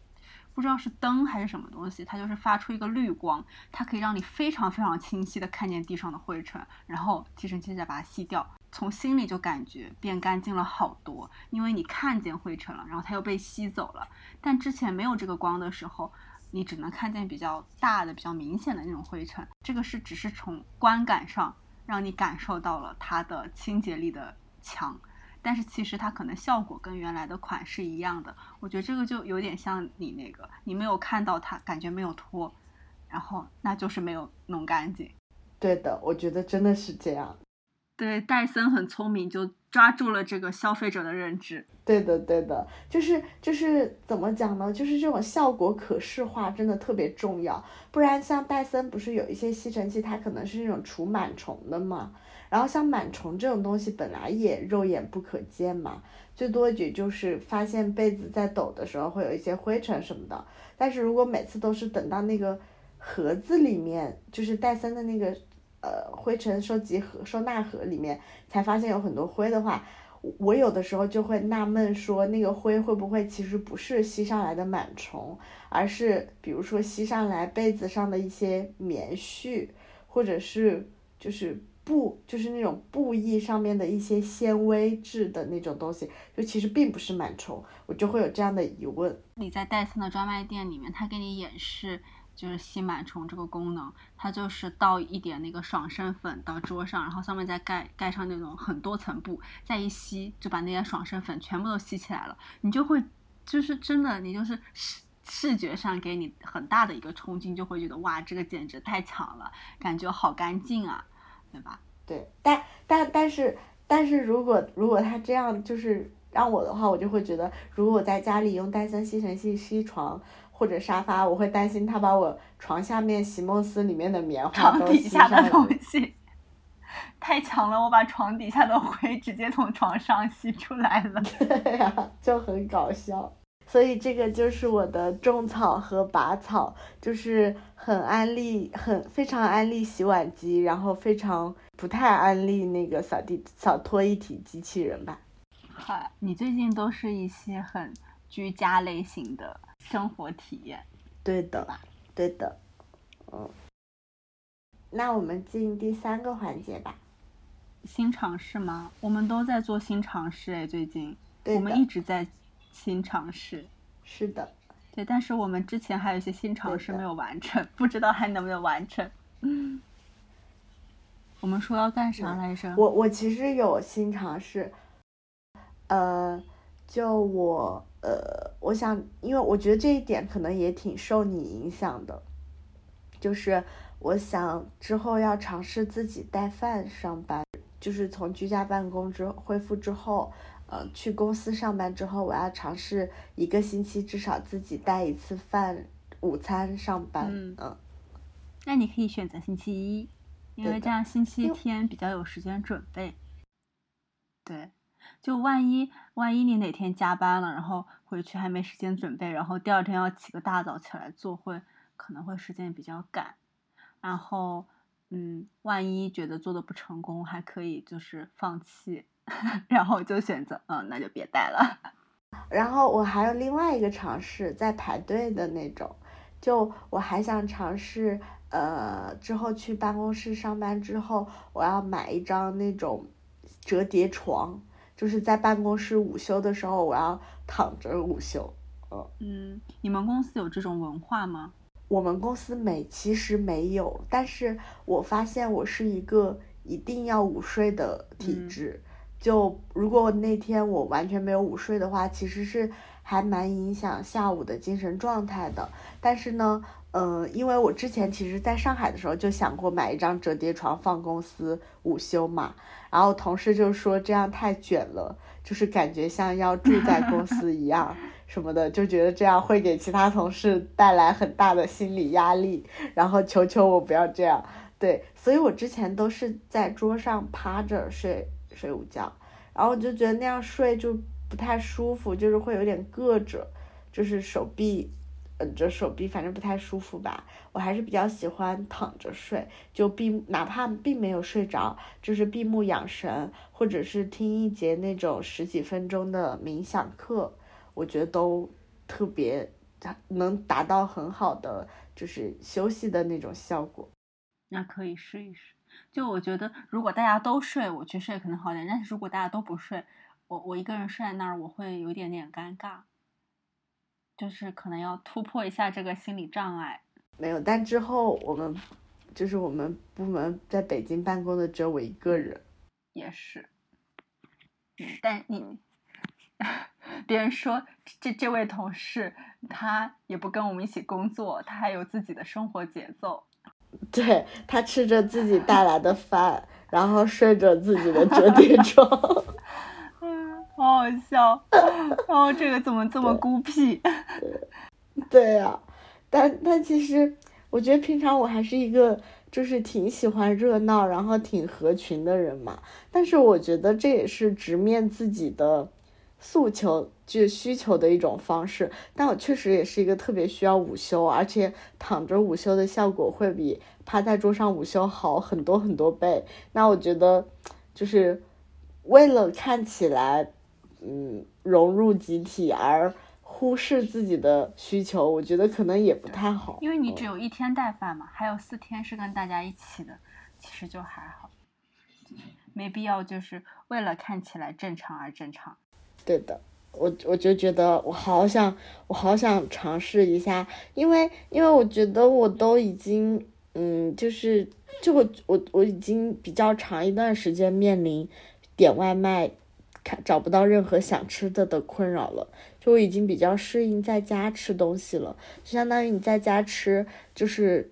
不知道是灯还是什么东西，它就是发出一个绿光，它可以让你非常非常清晰的看见地上的灰尘，然后吸尘器再把它吸掉，从心里就感觉变干净了好多，因为你看见灰尘了，然后它又被吸走了。但之前没有这个光的时候，你只能看见比较大的、比较明显的那种灰尘。这个是只是从观感上让你感受到了它的清洁力的强。但是其实它可能效果跟原来的款是一样的，我觉得这个就有点像你那个，你没有看到它，感觉没有脱，然后那就是没有弄干净。对的，我觉得真的是这样。对，戴森很聪明，就抓住了这个消费者的认知。对的，对的，就是就是怎么讲呢？就是这种效果可视化真的特别重要，不然像戴森不是有一些吸尘器，它可能是那种除螨虫的嘛。然后像螨虫这种东西本来也肉眼不可见嘛，最多也就是发现被子在抖的时候会有一些灰尘什么的。但是如果每次都是等到那个盒子里面，就是戴森的那个呃灰尘收集盒、收纳盒里面才发现有很多灰的话，我有的时候就会纳闷说，那个灰会不会其实不是吸上来的螨虫，而是比如说吸上来被子上的一些棉絮，或者是就是。布就是那种布艺上面的一些纤维质的那种东西，就其实并不是螨虫，我就会有这样的疑问。你在戴森的专卖店里面，他给你演示就是吸螨虫这个功能，它就是倒一点那个爽身粉到桌上，然后上面再盖盖上那种很多层布，再一吸就把那些爽身粉全部都吸起来了，你就会就是真的，你就是视视觉上给你很大的一个冲击，就会觉得哇，这个简直太强了，感觉好干净啊。对吧？对，但但但是但是如果如果他这样就是让我的话，我就会觉得，如果我在家里用戴森吸尘器吸床或者沙发，我会担心它把我床下面席梦思里面的棉花都吸东西太强了，我把床底下的灰直接从床上吸出来了。[LAUGHS] 对呀，就很搞笑。所以这个就是我的种草和拔草，就是很安利，很非常安利洗碗机，然后非常不太安利那个扫地扫拖一体机器人吧。好，你最近都是一些很居家类型的生活体验，对的吧？对的，嗯。那我们进第三个环节吧。新尝试吗？我们都在做新尝试哎，最近我们一直在。新尝试，是的，对，但是我们之前还有一些新尝试没有完成，[LAUGHS] 不知道还能不能完成。嗯，[LAUGHS] 我们说要干啥来着？我我其实有新尝试，呃，就我呃，我想，因为我觉得这一点可能也挺受你影响的，就是我想之后要尝试自己带饭上班，就是从居家办公之恢复之后。呃，去公司上班之后，我要尝试一个星期至少自己带一次饭午餐上班。嗯，那你可以选择星期一，因为这样星期天比较有时间准备。对，就万一万一你哪天加班了，然后回去还没时间准备，然后第二天要起个大早起来做会，可能会时间比较赶。然后，嗯，万一觉得做的不成功，还可以就是放弃。[LAUGHS] 然后就选择，嗯，那就别带了。[LAUGHS] 然后我还有另外一个尝试，在排队的那种，就我还想尝试，呃，之后去办公室上班之后，我要买一张那种折叠床，就是在办公室午休的时候，我要躺着午休。嗯嗯，你们公司有这种文化吗？我们公司没，其实没有，但是我发现我是一个一定要午睡的体质。就如果那天我完全没有午睡的话，其实是还蛮影响下午的精神状态的。但是呢，嗯，因为我之前其实在上海的时候就想过买一张折叠床放公司午休嘛，然后同事就说这样太卷了，就是感觉像要住在公司一样 [LAUGHS] 什么的，就觉得这样会给其他同事带来很大的心理压力，然后求求我不要这样。对，所以我之前都是在桌上趴着睡。睡午觉，然后我就觉得那样睡就不太舒服，就是会有点硌着，就是手臂，嗯，着手臂，反正不太舒服吧。我还是比较喜欢躺着睡，就闭，哪怕并没有睡着，就是闭目养神，或者是听一节那种十几分钟的冥想课，我觉得都特别，能达到很好的就是休息的那种效果。那可以试一试。就我觉得，如果大家都睡，我去睡可能好点。但是如果大家都不睡，我我一个人睡在那儿，我会有点点尴尬。就是可能要突破一下这个心理障碍。没有，但之后我们就是我们部门在北京办公的只有我一个人。也是。嗯，但你 [LAUGHS] 别人说这这位同事他也不跟我们一起工作，他还有自己的生活节奏。对他吃着自己带来的饭，然后睡着自己的折叠 [LAUGHS] 床，嗯，好好笑。然后这个怎么这么孤僻？对，[LAUGHS] 对呀。但但其实，我觉得平常我还是一个就是挺喜欢热闹，然后挺合群的人嘛。但是我觉得这也是直面自己的。诉求就需求的一种方式，但我确实也是一个特别需要午休，而且躺着午休的效果会比趴在桌上午休好很多很多倍。那我觉得，就是为了看起来，嗯，融入集体而忽视自己的需求，我觉得可能也不太好。因为你只有一天带饭嘛，还有四天是跟大家一起的，其实就还好，没必要就是为了看起来正常而正常。对的，我我就觉得我好想，我好想尝试一下，因为因为我觉得我都已经，嗯，就是就我我我已经比较长一段时间面临点外卖，看找不到任何想吃的的困扰了，就我已经比较适应在家吃东西了，就相当于你在家吃就是。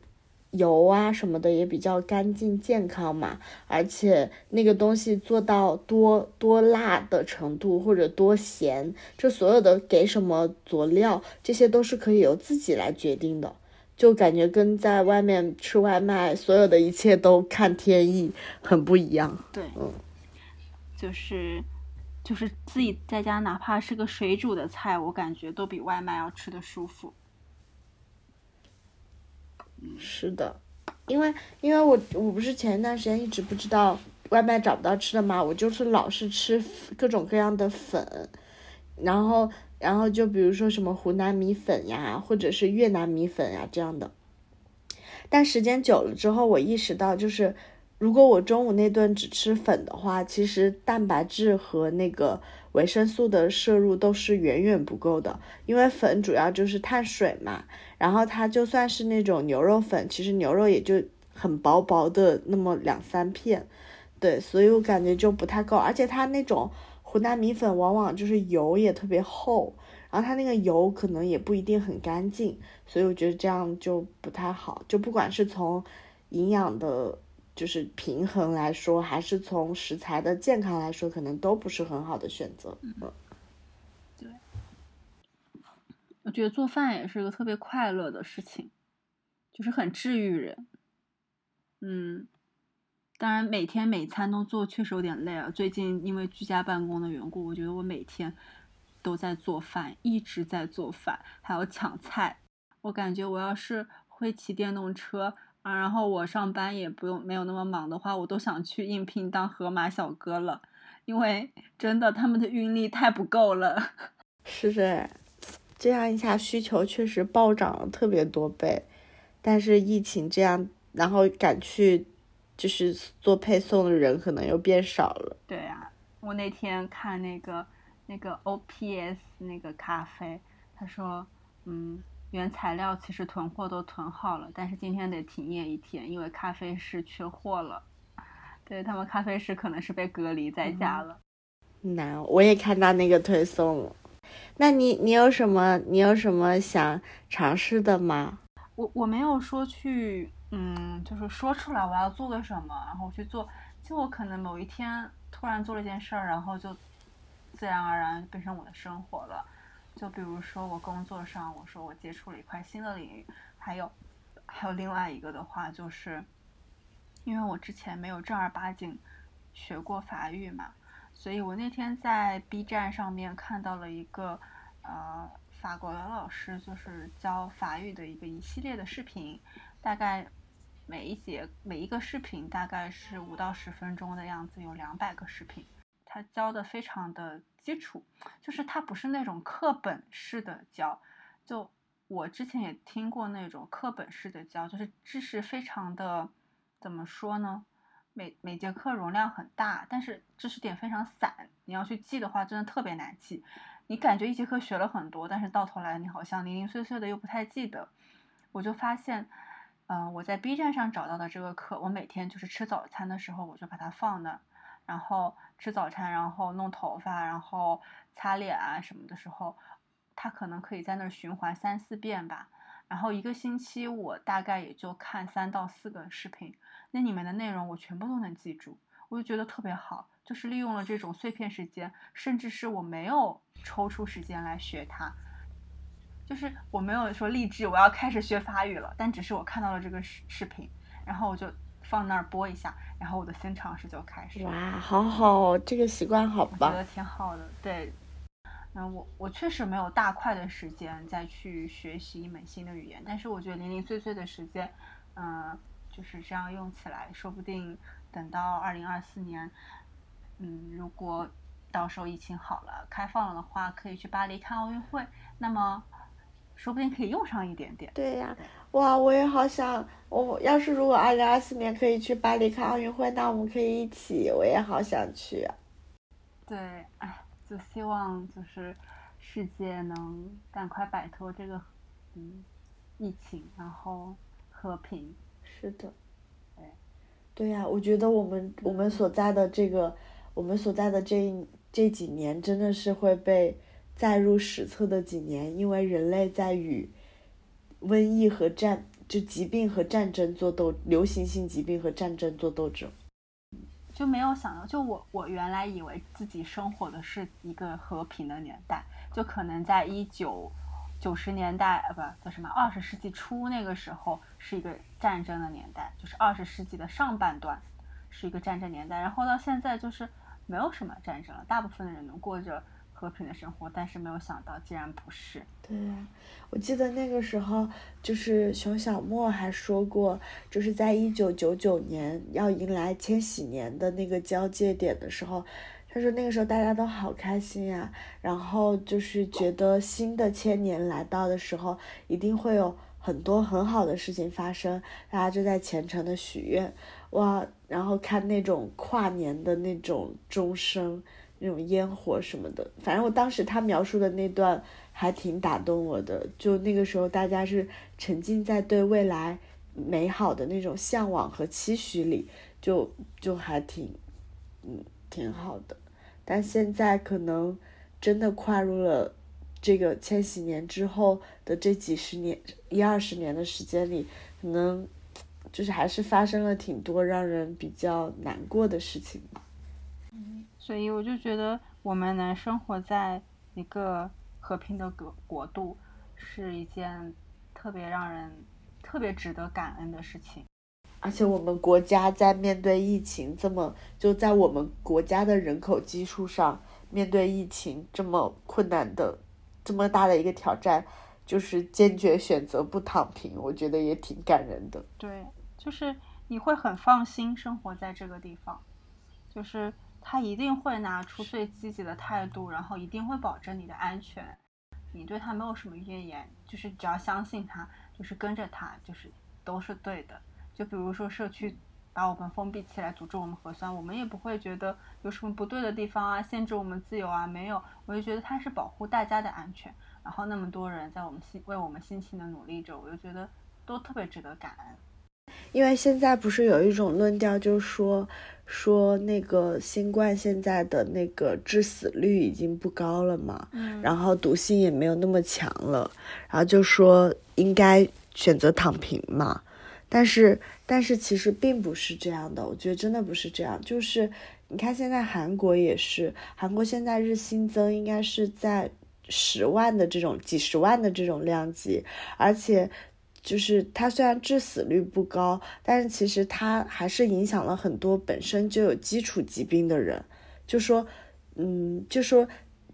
油啊什么的也比较干净健康嘛，而且那个东西做到多多辣的程度或者多咸，这所有的给什么佐料，这些都是可以由自己来决定的，就感觉跟在外面吃外卖，所有的一切都看天意，很不一样。对，嗯，就是就是自己在家，哪怕是个水煮的菜，我感觉都比外卖要吃的舒服。是的，因为因为我我不是前一段时间一直不知道外卖找不到吃的嘛，我就是老是吃各种各样的粉，然后然后就比如说什么湖南米粉呀，或者是越南米粉呀这样的，但时间久了之后，我意识到就是。如果我中午那顿只吃粉的话，其实蛋白质和那个维生素的摄入都是远远不够的，因为粉主要就是碳水嘛。然后它就算是那种牛肉粉，其实牛肉也就很薄薄的那么两三片，对，所以我感觉就不太够。而且它那种湖南米粉往往就是油也特别厚，然后它那个油可能也不一定很干净，所以我觉得这样就不太好。就不管是从营养的。就是平衡来说，还是从食材的健康来说，可能都不是很好的选择。嗯，对，我觉得做饭也是一个特别快乐的事情，就是很治愈人。嗯，当然每天每餐都做确实有点累啊。最近因为居家办公的缘故，我觉得我每天都在做饭，一直在做饭，还有抢菜。我感觉我要是会骑电动车。啊，然后我上班也不用没有那么忙的话，我都想去应聘当河马小哥了，因为真的他们的运力太不够了。[LAUGHS] 是的，这样一下需求确实暴涨了特别多倍，但是疫情这样，然后敢去就是做配送的人可能又变少了。对呀，我那天看那个那个 OPS 那个咖啡，他说，嗯。原材料其实囤货都囤好了，但是今天得停业一天，因为咖啡师缺货了。对他们咖啡师可能是被隔离在家了。难，我也看到那个推送了。那你你有什么你有什么想尝试的吗？我我没有说去，嗯，就是说出来我要做个什么，然后去做。就我可能某一天突然做了一件事儿，然后就自然而然变成我的生活了。就比如说我工作上，我说我接触了一块新的领域，还有，还有另外一个的话，就是，因为我之前没有正儿八经学过法语嘛，所以我那天在 B 站上面看到了一个，呃，法国的老师就是教法语的一个一系列的视频，大概每一节每一个视频大概是五到十分钟的样子，有两百个视频，他教的非常的。基础就是它不是那种课本式的教，就我之前也听过那种课本式的教，就是知识非常的怎么说呢？每每节课容量很大，但是知识点非常散，你要去记的话真的特别难记。你感觉一节课学了很多，但是到头来你好像零零碎碎的又不太记得。我就发现，嗯，我在 B 站上找到的这个课，我每天就是吃早餐的时候我就把它放那。然后吃早餐，然后弄头发，然后擦脸啊什么的时候，他可能可以在那儿循环三四遍吧。然后一个星期我大概也就看三到四个视频，那里面的内容我全部都能记住，我就觉得特别好。就是利用了这种碎片时间，甚至是我没有抽出时间来学它，就是我没有说励志我要开始学法语了，但只是我看到了这个视视频，然后我就。放那儿播一下，然后我的新尝试就开始。哇，好好，这个习惯好棒。我觉得挺好的，对。嗯，我我确实没有大块的时间再去学习一门新的语言，但是我觉得零零碎碎的时间，嗯，就是这样用起来，说不定等到二零二四年，嗯，如果到时候疫情好了，开放了的话，可以去巴黎看奥运会，那么。说不定可以用上一点点。对呀，哇，我也好想，我要是如果二零二四年可以去巴黎看奥运会，那我们可以一起，我也好想去。啊对，哎，就希望就是世界能赶快摆脱这个嗯疫情，然后和平。是的，对，对呀，我觉得我们我们所在的这个，我们所在的这这几年真的是会被。载入史册的几年，因为人类在与瘟疫和战，就疾病和战争做斗，流行性疾病和战争做斗争，就没有想到，就我我原来以为自己生活的是一个和平的年代，就可能在一九九十年代，呃，不叫什么二十世纪初那个时候是一个战争的年代，就是二十世纪的上半段是一个战争年代，然后到现在就是没有什么战争了，大部分的人能过着。和平的生活，但是没有想到，竟然不是。对呀，我记得那个时候，就是熊小莫还说过，就是在一九九九年要迎来千禧年的那个交界点的时候，他说那个时候大家都好开心呀，然后就是觉得新的千年来到的时候，一定会有很多很好的事情发生，大家就在虔诚的许愿，哇，然后看那种跨年的那种钟声。那种烟火什么的，反正我当时他描述的那段还挺打动我的。就那个时候，大家是沉浸在对未来美好的那种向往和期许里，就就还挺，嗯，挺好的。但现在可能真的跨入了这个千禧年之后的这几十年、一二十年的时间里，可能就是还是发生了挺多让人比较难过的事情吧。嗯，所以我就觉得我们能生活在一个和平的国国度，是一件特别让人特别值得感恩的事情。而且我们国家在面对疫情这么，就在我们国家的人口基数上面对疫情这么困难的、这么大的一个挑战，就是坚决选择不躺平，我觉得也挺感人的。对，就是你会很放心生活在这个地方，就是他一定会拿出最积极的态度，然后一定会保证你的安全，你对他没有什么怨言，就是只要相信他，就是跟着他，就是都是对的。就比如说社区把我们封闭起来，阻止我们核酸，我们也不会觉得有什么不对的地方啊，限制我们自由啊，没有，我就觉得他是保护大家的安全。然后那么多人在我们辛为我们辛勤的努力着，我就觉得都特别值得感恩。因为现在不是有一种论调，就是说说那个新冠现在的那个致死率已经不高了嘛，嗯，然后毒性也没有那么强了，然后就说应该选择躺平嘛。但是，但是其实并不是这样的，我觉得真的不是这样。就是你看，现在韩国也是，韩国现在日新增应该是在十万的这种、几十万的这种量级，而且就是它虽然致死率不高，但是其实它还是影响了很多本身就有基础疾病的人。就说，嗯，就说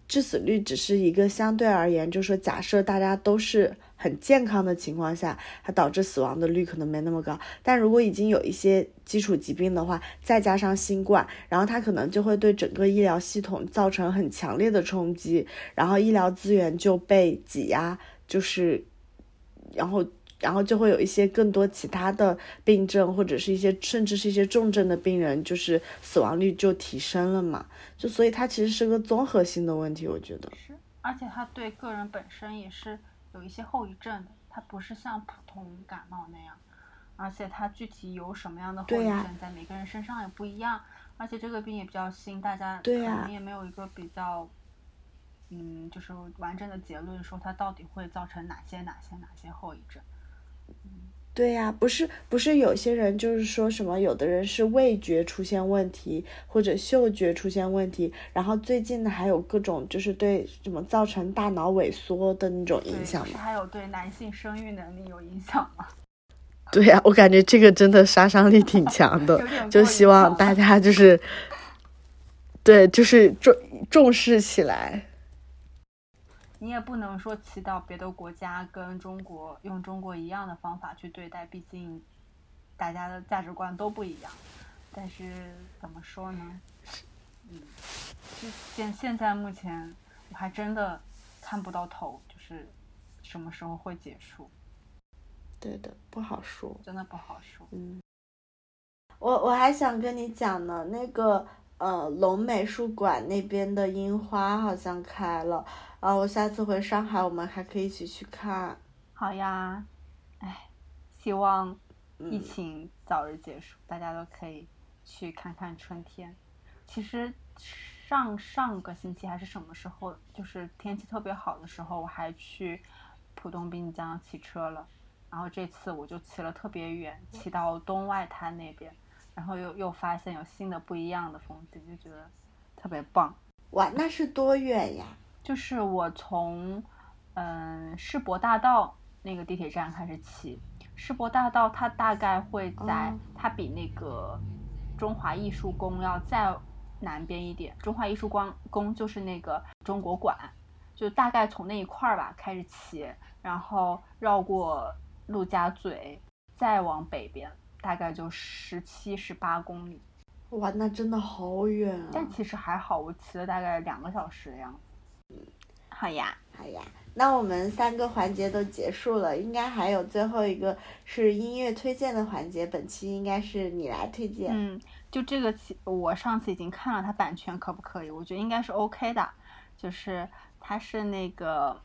致死率只是一个相对而言，就说假设大家都是。很健康的情况下，它导致死亡的率可能没那么高。但如果已经有一些基础疾病的话，再加上新冠，然后它可能就会对整个医疗系统造成很强烈的冲击，然后医疗资源就被挤压，就是，然后，然后就会有一些更多其他的病症，或者是一些甚至是一些重症的病人，就是死亡率就提升了嘛。就所以它其实是个综合性的问题，我觉得是，而且它对个人本身也是。有一些后遗症的，它不是像普通感冒那样，而且它具体有什么样的后遗症，在每个人身上也不一样，而且这个病也比较新，大家可能也没有一个比较，嗯，就是完整的结论说它到底会造成哪些哪些哪些后遗症。对呀，不是不是，有些人就是说什么，有的人是味觉出现问题，或者嗅觉出现问题，然后最近呢还有各种就是对什么造成大脑萎缩的那种影响吗？还有对男性生育能力有影响吗？[LAUGHS] 对呀，我感觉这个真的杀伤力挺强的，就希望大家就是，对，就是重重视起来。你也不能说祈祷别的国家跟中国用中国一样的方法去对待，毕竟大家的价值观都不一样。但是怎么说呢？嗯，就现现在目前我还真的看不到头，就是什么时候会结束？对的，不好说，真的不好说。嗯，我我还想跟你讲呢，那个呃龙美术馆那边的樱花好像开了。啊，我下次回上海，我们还可以一起去看。好呀，哎，希望疫情早日结束，大家都可以去看看春天。其实上上个星期还是什么时候，就是天气特别好的时候，我还去浦东滨江骑车了。然后这次我就骑了特别远，骑到东外滩那边，然后又又发现有新的不一样的风景，就觉得特别棒。哇，那是多远呀？就是我从，嗯，世博大道那个地铁站开始骑。世博大道它大概会在，它比那个中华艺术宫要再南边一点。中华艺术宫宫就是那个中国馆，就大概从那一块儿吧开始骑，然后绕过陆家嘴，再往北边，大概就十七十八公里。哇，那真的好远啊！但其实还好，我骑了大概两个小时的样子。好呀，好呀，那我们三个环节都结束了，应该还有最后一个是音乐推荐的环节，本期应该是你来推荐。嗯，就这个，我上次已经看了，它版权可不可以？我觉得应该是 OK 的，就是它是那个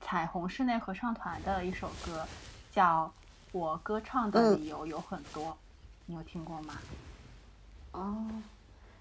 彩虹室内合唱团的一首歌，叫《我歌唱的理由有很多》，你有听过吗？哦，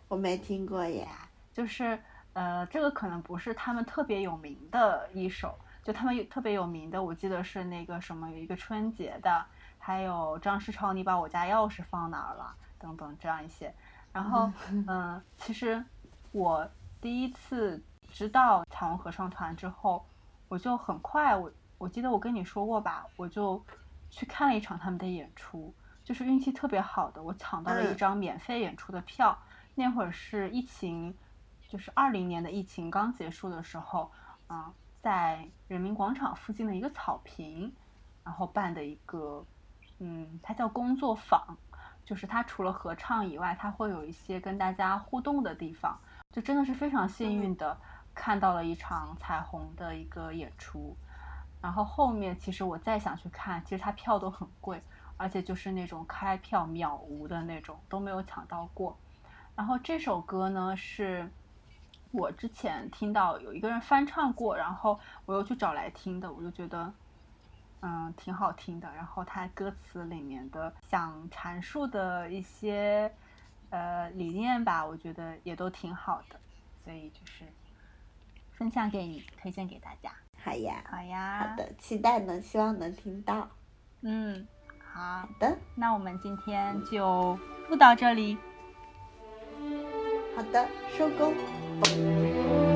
我没听过耶，就是。呃，这个可能不是他们特别有名的一首，就他们有特别有名的，我记得是那个什么，有一个春节的，还有张世超，你把我家钥匙放哪儿了？等等这样一些。然后，[LAUGHS] 嗯，其实我第一次知道彩虹合唱团之后，我就很快，我我记得我跟你说过吧，我就去看了一场他们的演出，就是运气特别好的，我抢到了一张免费演出的票。那会儿是疫情，就是二零年的疫情刚结束的时候，啊，在人民广场附近的一个草坪，然后办的一个，嗯，它叫工作坊，就是它除了合唱以外，它会有一些跟大家互动的地方，就真的是非常幸运的看到了一场彩虹的一个演出，然后后面其实我再想去看，其实它票都很贵，而且就是那种开票秒无的那种，都没有抢到过。然后这首歌呢，是我之前听到有一个人翻唱过，然后我又去找来听的，我就觉得，嗯，挺好听的。然后它歌词里面的想阐述的一些呃理念吧，我觉得也都挺好的，所以就是分享给你，推荐给大家。好呀，好呀，好的，期待呢，希望能听到。嗯，好的，那我们今天就录到这里。好的，收工。Thank you.